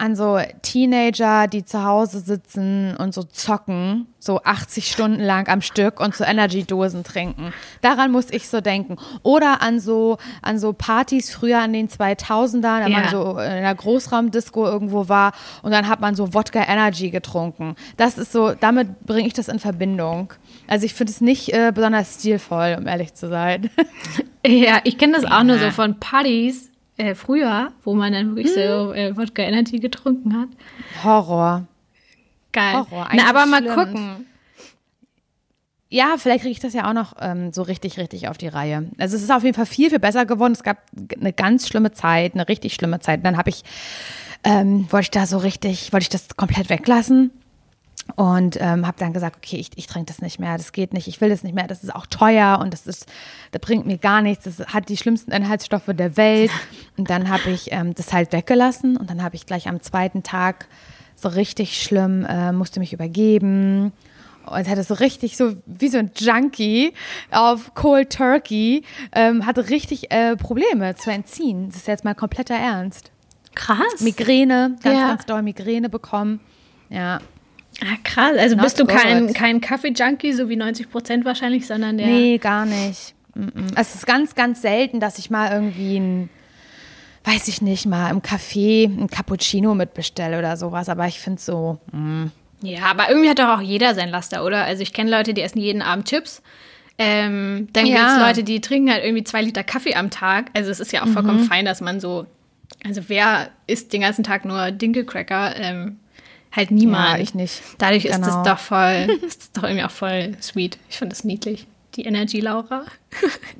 Speaker 2: an so Teenager, die zu Hause sitzen und so zocken, so 80 Stunden lang am Stück und so Energy-Dosen trinken. Daran muss ich so denken. Oder an so, an so Partys früher an den 2000ern, wenn
Speaker 1: Ja.
Speaker 2: man so in einer Großraumdisco irgendwo war und dann hat man so Wodka Energy getrunken. Das ist so, damit bringe ich das in Verbindung. Also ich finde es nicht äh, besonders stilvoll, um ehrlich zu sein.
Speaker 1: Ja, ich kenne das auch nur
Speaker 2: Ja.
Speaker 1: so von Partys äh, früher, wo man dann wirklich
Speaker 2: Mhm.
Speaker 1: so äh, Wodka Energy getrunken hat.
Speaker 2: Horror.
Speaker 1: Geil.
Speaker 2: Horror,
Speaker 1: Na, aber mal
Speaker 2: schlimm.
Speaker 1: gucken.
Speaker 2: Ja, vielleicht kriege ich das ja auch noch ähm, so richtig, richtig auf die Reihe. Also es ist auf jeden Fall viel, viel besser geworden. Es gab eine ganz schlimme Zeit, eine richtig schlimme Zeit. Und dann habe ich, ähm, wollte ich da so richtig, wollte ich das komplett weglassen. Und ähm, habe dann gesagt, okay, ich, ich trinke das nicht mehr, das geht nicht, ich will das nicht mehr, das ist auch teuer und das ist, das bringt mir gar nichts, das hat die schlimmsten Inhaltsstoffe der Welt. Und dann habe ich ähm, das halt weggelassen und dann habe ich gleich am zweiten Tag so richtig schlimm, äh, musste mich übergeben und hatte so richtig so wie so ein Junkie auf Cold Turkey, ähm, hatte richtig äh, Probleme zu entziehen. Das ist jetzt mal kompletter Ernst.
Speaker 1: Krass.
Speaker 2: Migräne, ganz,
Speaker 1: Ja.
Speaker 2: ganz doll Migräne bekommen. Ja.
Speaker 1: Ah, krass. Also
Speaker 2: Not
Speaker 1: bist du kein,
Speaker 2: good.
Speaker 1: kein Kaffee-Junkie, so wie 90 Prozent wahrscheinlich, sondern der.
Speaker 2: Nee, gar nicht. Es ist ganz, ganz selten, dass ich mal irgendwie ein, weiß ich nicht, mal im Café ein Cappuccino mitbestelle oder sowas. Aber ich finde so, mm.
Speaker 1: Ja, aber irgendwie hat doch auch jeder sein Laster, oder? Also ich kenne Leute, die essen jeden Abend Chips. Ähm, dann
Speaker 2: Ja.
Speaker 1: gibt es Leute, die trinken halt irgendwie zwei Liter Kaffee am Tag. Also es ist ja auch vollkommen fein, dass man so, also wer isst den ganzen Tag nur Dinkelcracker? Ähm, halt niemand.
Speaker 2: Ja, ich nicht.
Speaker 1: Dadurch ist
Speaker 2: Genau.
Speaker 1: das doch voll, ist das doch irgendwie auch voll sweet. Ich finde das niedlich. Die Energy Laura.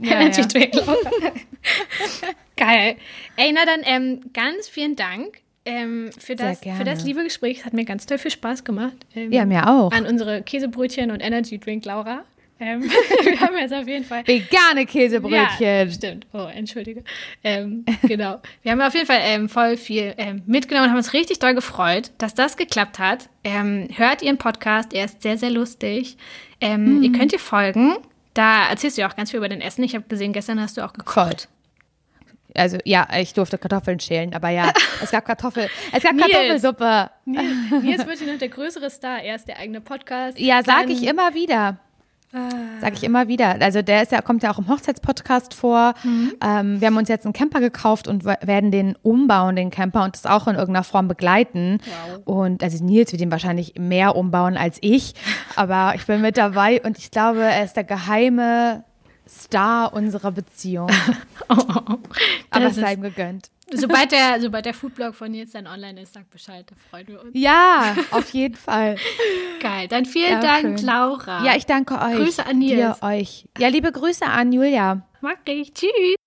Speaker 2: Ja,
Speaker 1: Energy
Speaker 2: ja.
Speaker 1: Drink Laura. Geil. Ey, na dann ähm, ganz vielen Dank ähm, für, das, für das liebe Gespräch. Es hat mir ganz toll viel Spaß gemacht. Ähm,
Speaker 2: Ja, mir auch.
Speaker 1: An unsere Käsebrötchen und Energy Drink Laura. Ähm, wir haben jetzt auf jeden Fall.
Speaker 2: Vegane Käsebrötchen.
Speaker 1: Ja, stimmt. Oh, entschuldige. Ähm, genau. Wir haben auf jeden Fall ähm, voll viel ähm, mitgenommen und haben uns richtig doll gefreut, dass das geklappt hat. Ähm, hört ihren Podcast, er ist sehr, sehr lustig. Ähm,
Speaker 2: Hm.
Speaker 1: Ihr könnt ihr folgen. Da erzählst du ja auch ganz viel über dein Essen. Ich habe gesehen, gestern hast du auch gekocht.
Speaker 2: Also ja, ich durfte Kartoffeln schälen, aber ja, es gab Kartoffel, es gab
Speaker 1: Nils.
Speaker 2: Kartoffelsuppe.
Speaker 1: Nils, Nils wird hier noch der größere Star. Er ist der eigene Podcast.
Speaker 2: Ja, sag
Speaker 1: Dann-
Speaker 2: ich immer wieder. Sag ich immer wieder. Also der ist ja, kommt ja auch im Hochzeitspodcast vor. Ähm, wir haben uns jetzt einen Camper gekauft und werden den umbauen, den Camper, und das auch in irgendeiner Form begleiten. Und also Nils wird ihn wahrscheinlich mehr umbauen als ich. Aber ich bin mit dabei und ich glaube, er ist der geheime Star unserer Beziehung.
Speaker 1: Oh, oh, oh.
Speaker 2: Aber es sei ihm gegönnt.
Speaker 1: sobald, der, sobald der Foodblog von Nils dann online ist, sag Bescheid. Da freuen wir uns.
Speaker 2: Ja, auf jeden Fall.
Speaker 1: Geil. Dann vielen
Speaker 2: Ja,
Speaker 1: Dank,
Speaker 2: schön.
Speaker 1: Laura.
Speaker 2: Ja, ich danke euch.
Speaker 1: Grüße an Nils.
Speaker 2: Dir, euch. Ja, liebe Grüße an Julia.
Speaker 1: Mag ich. Tschüss.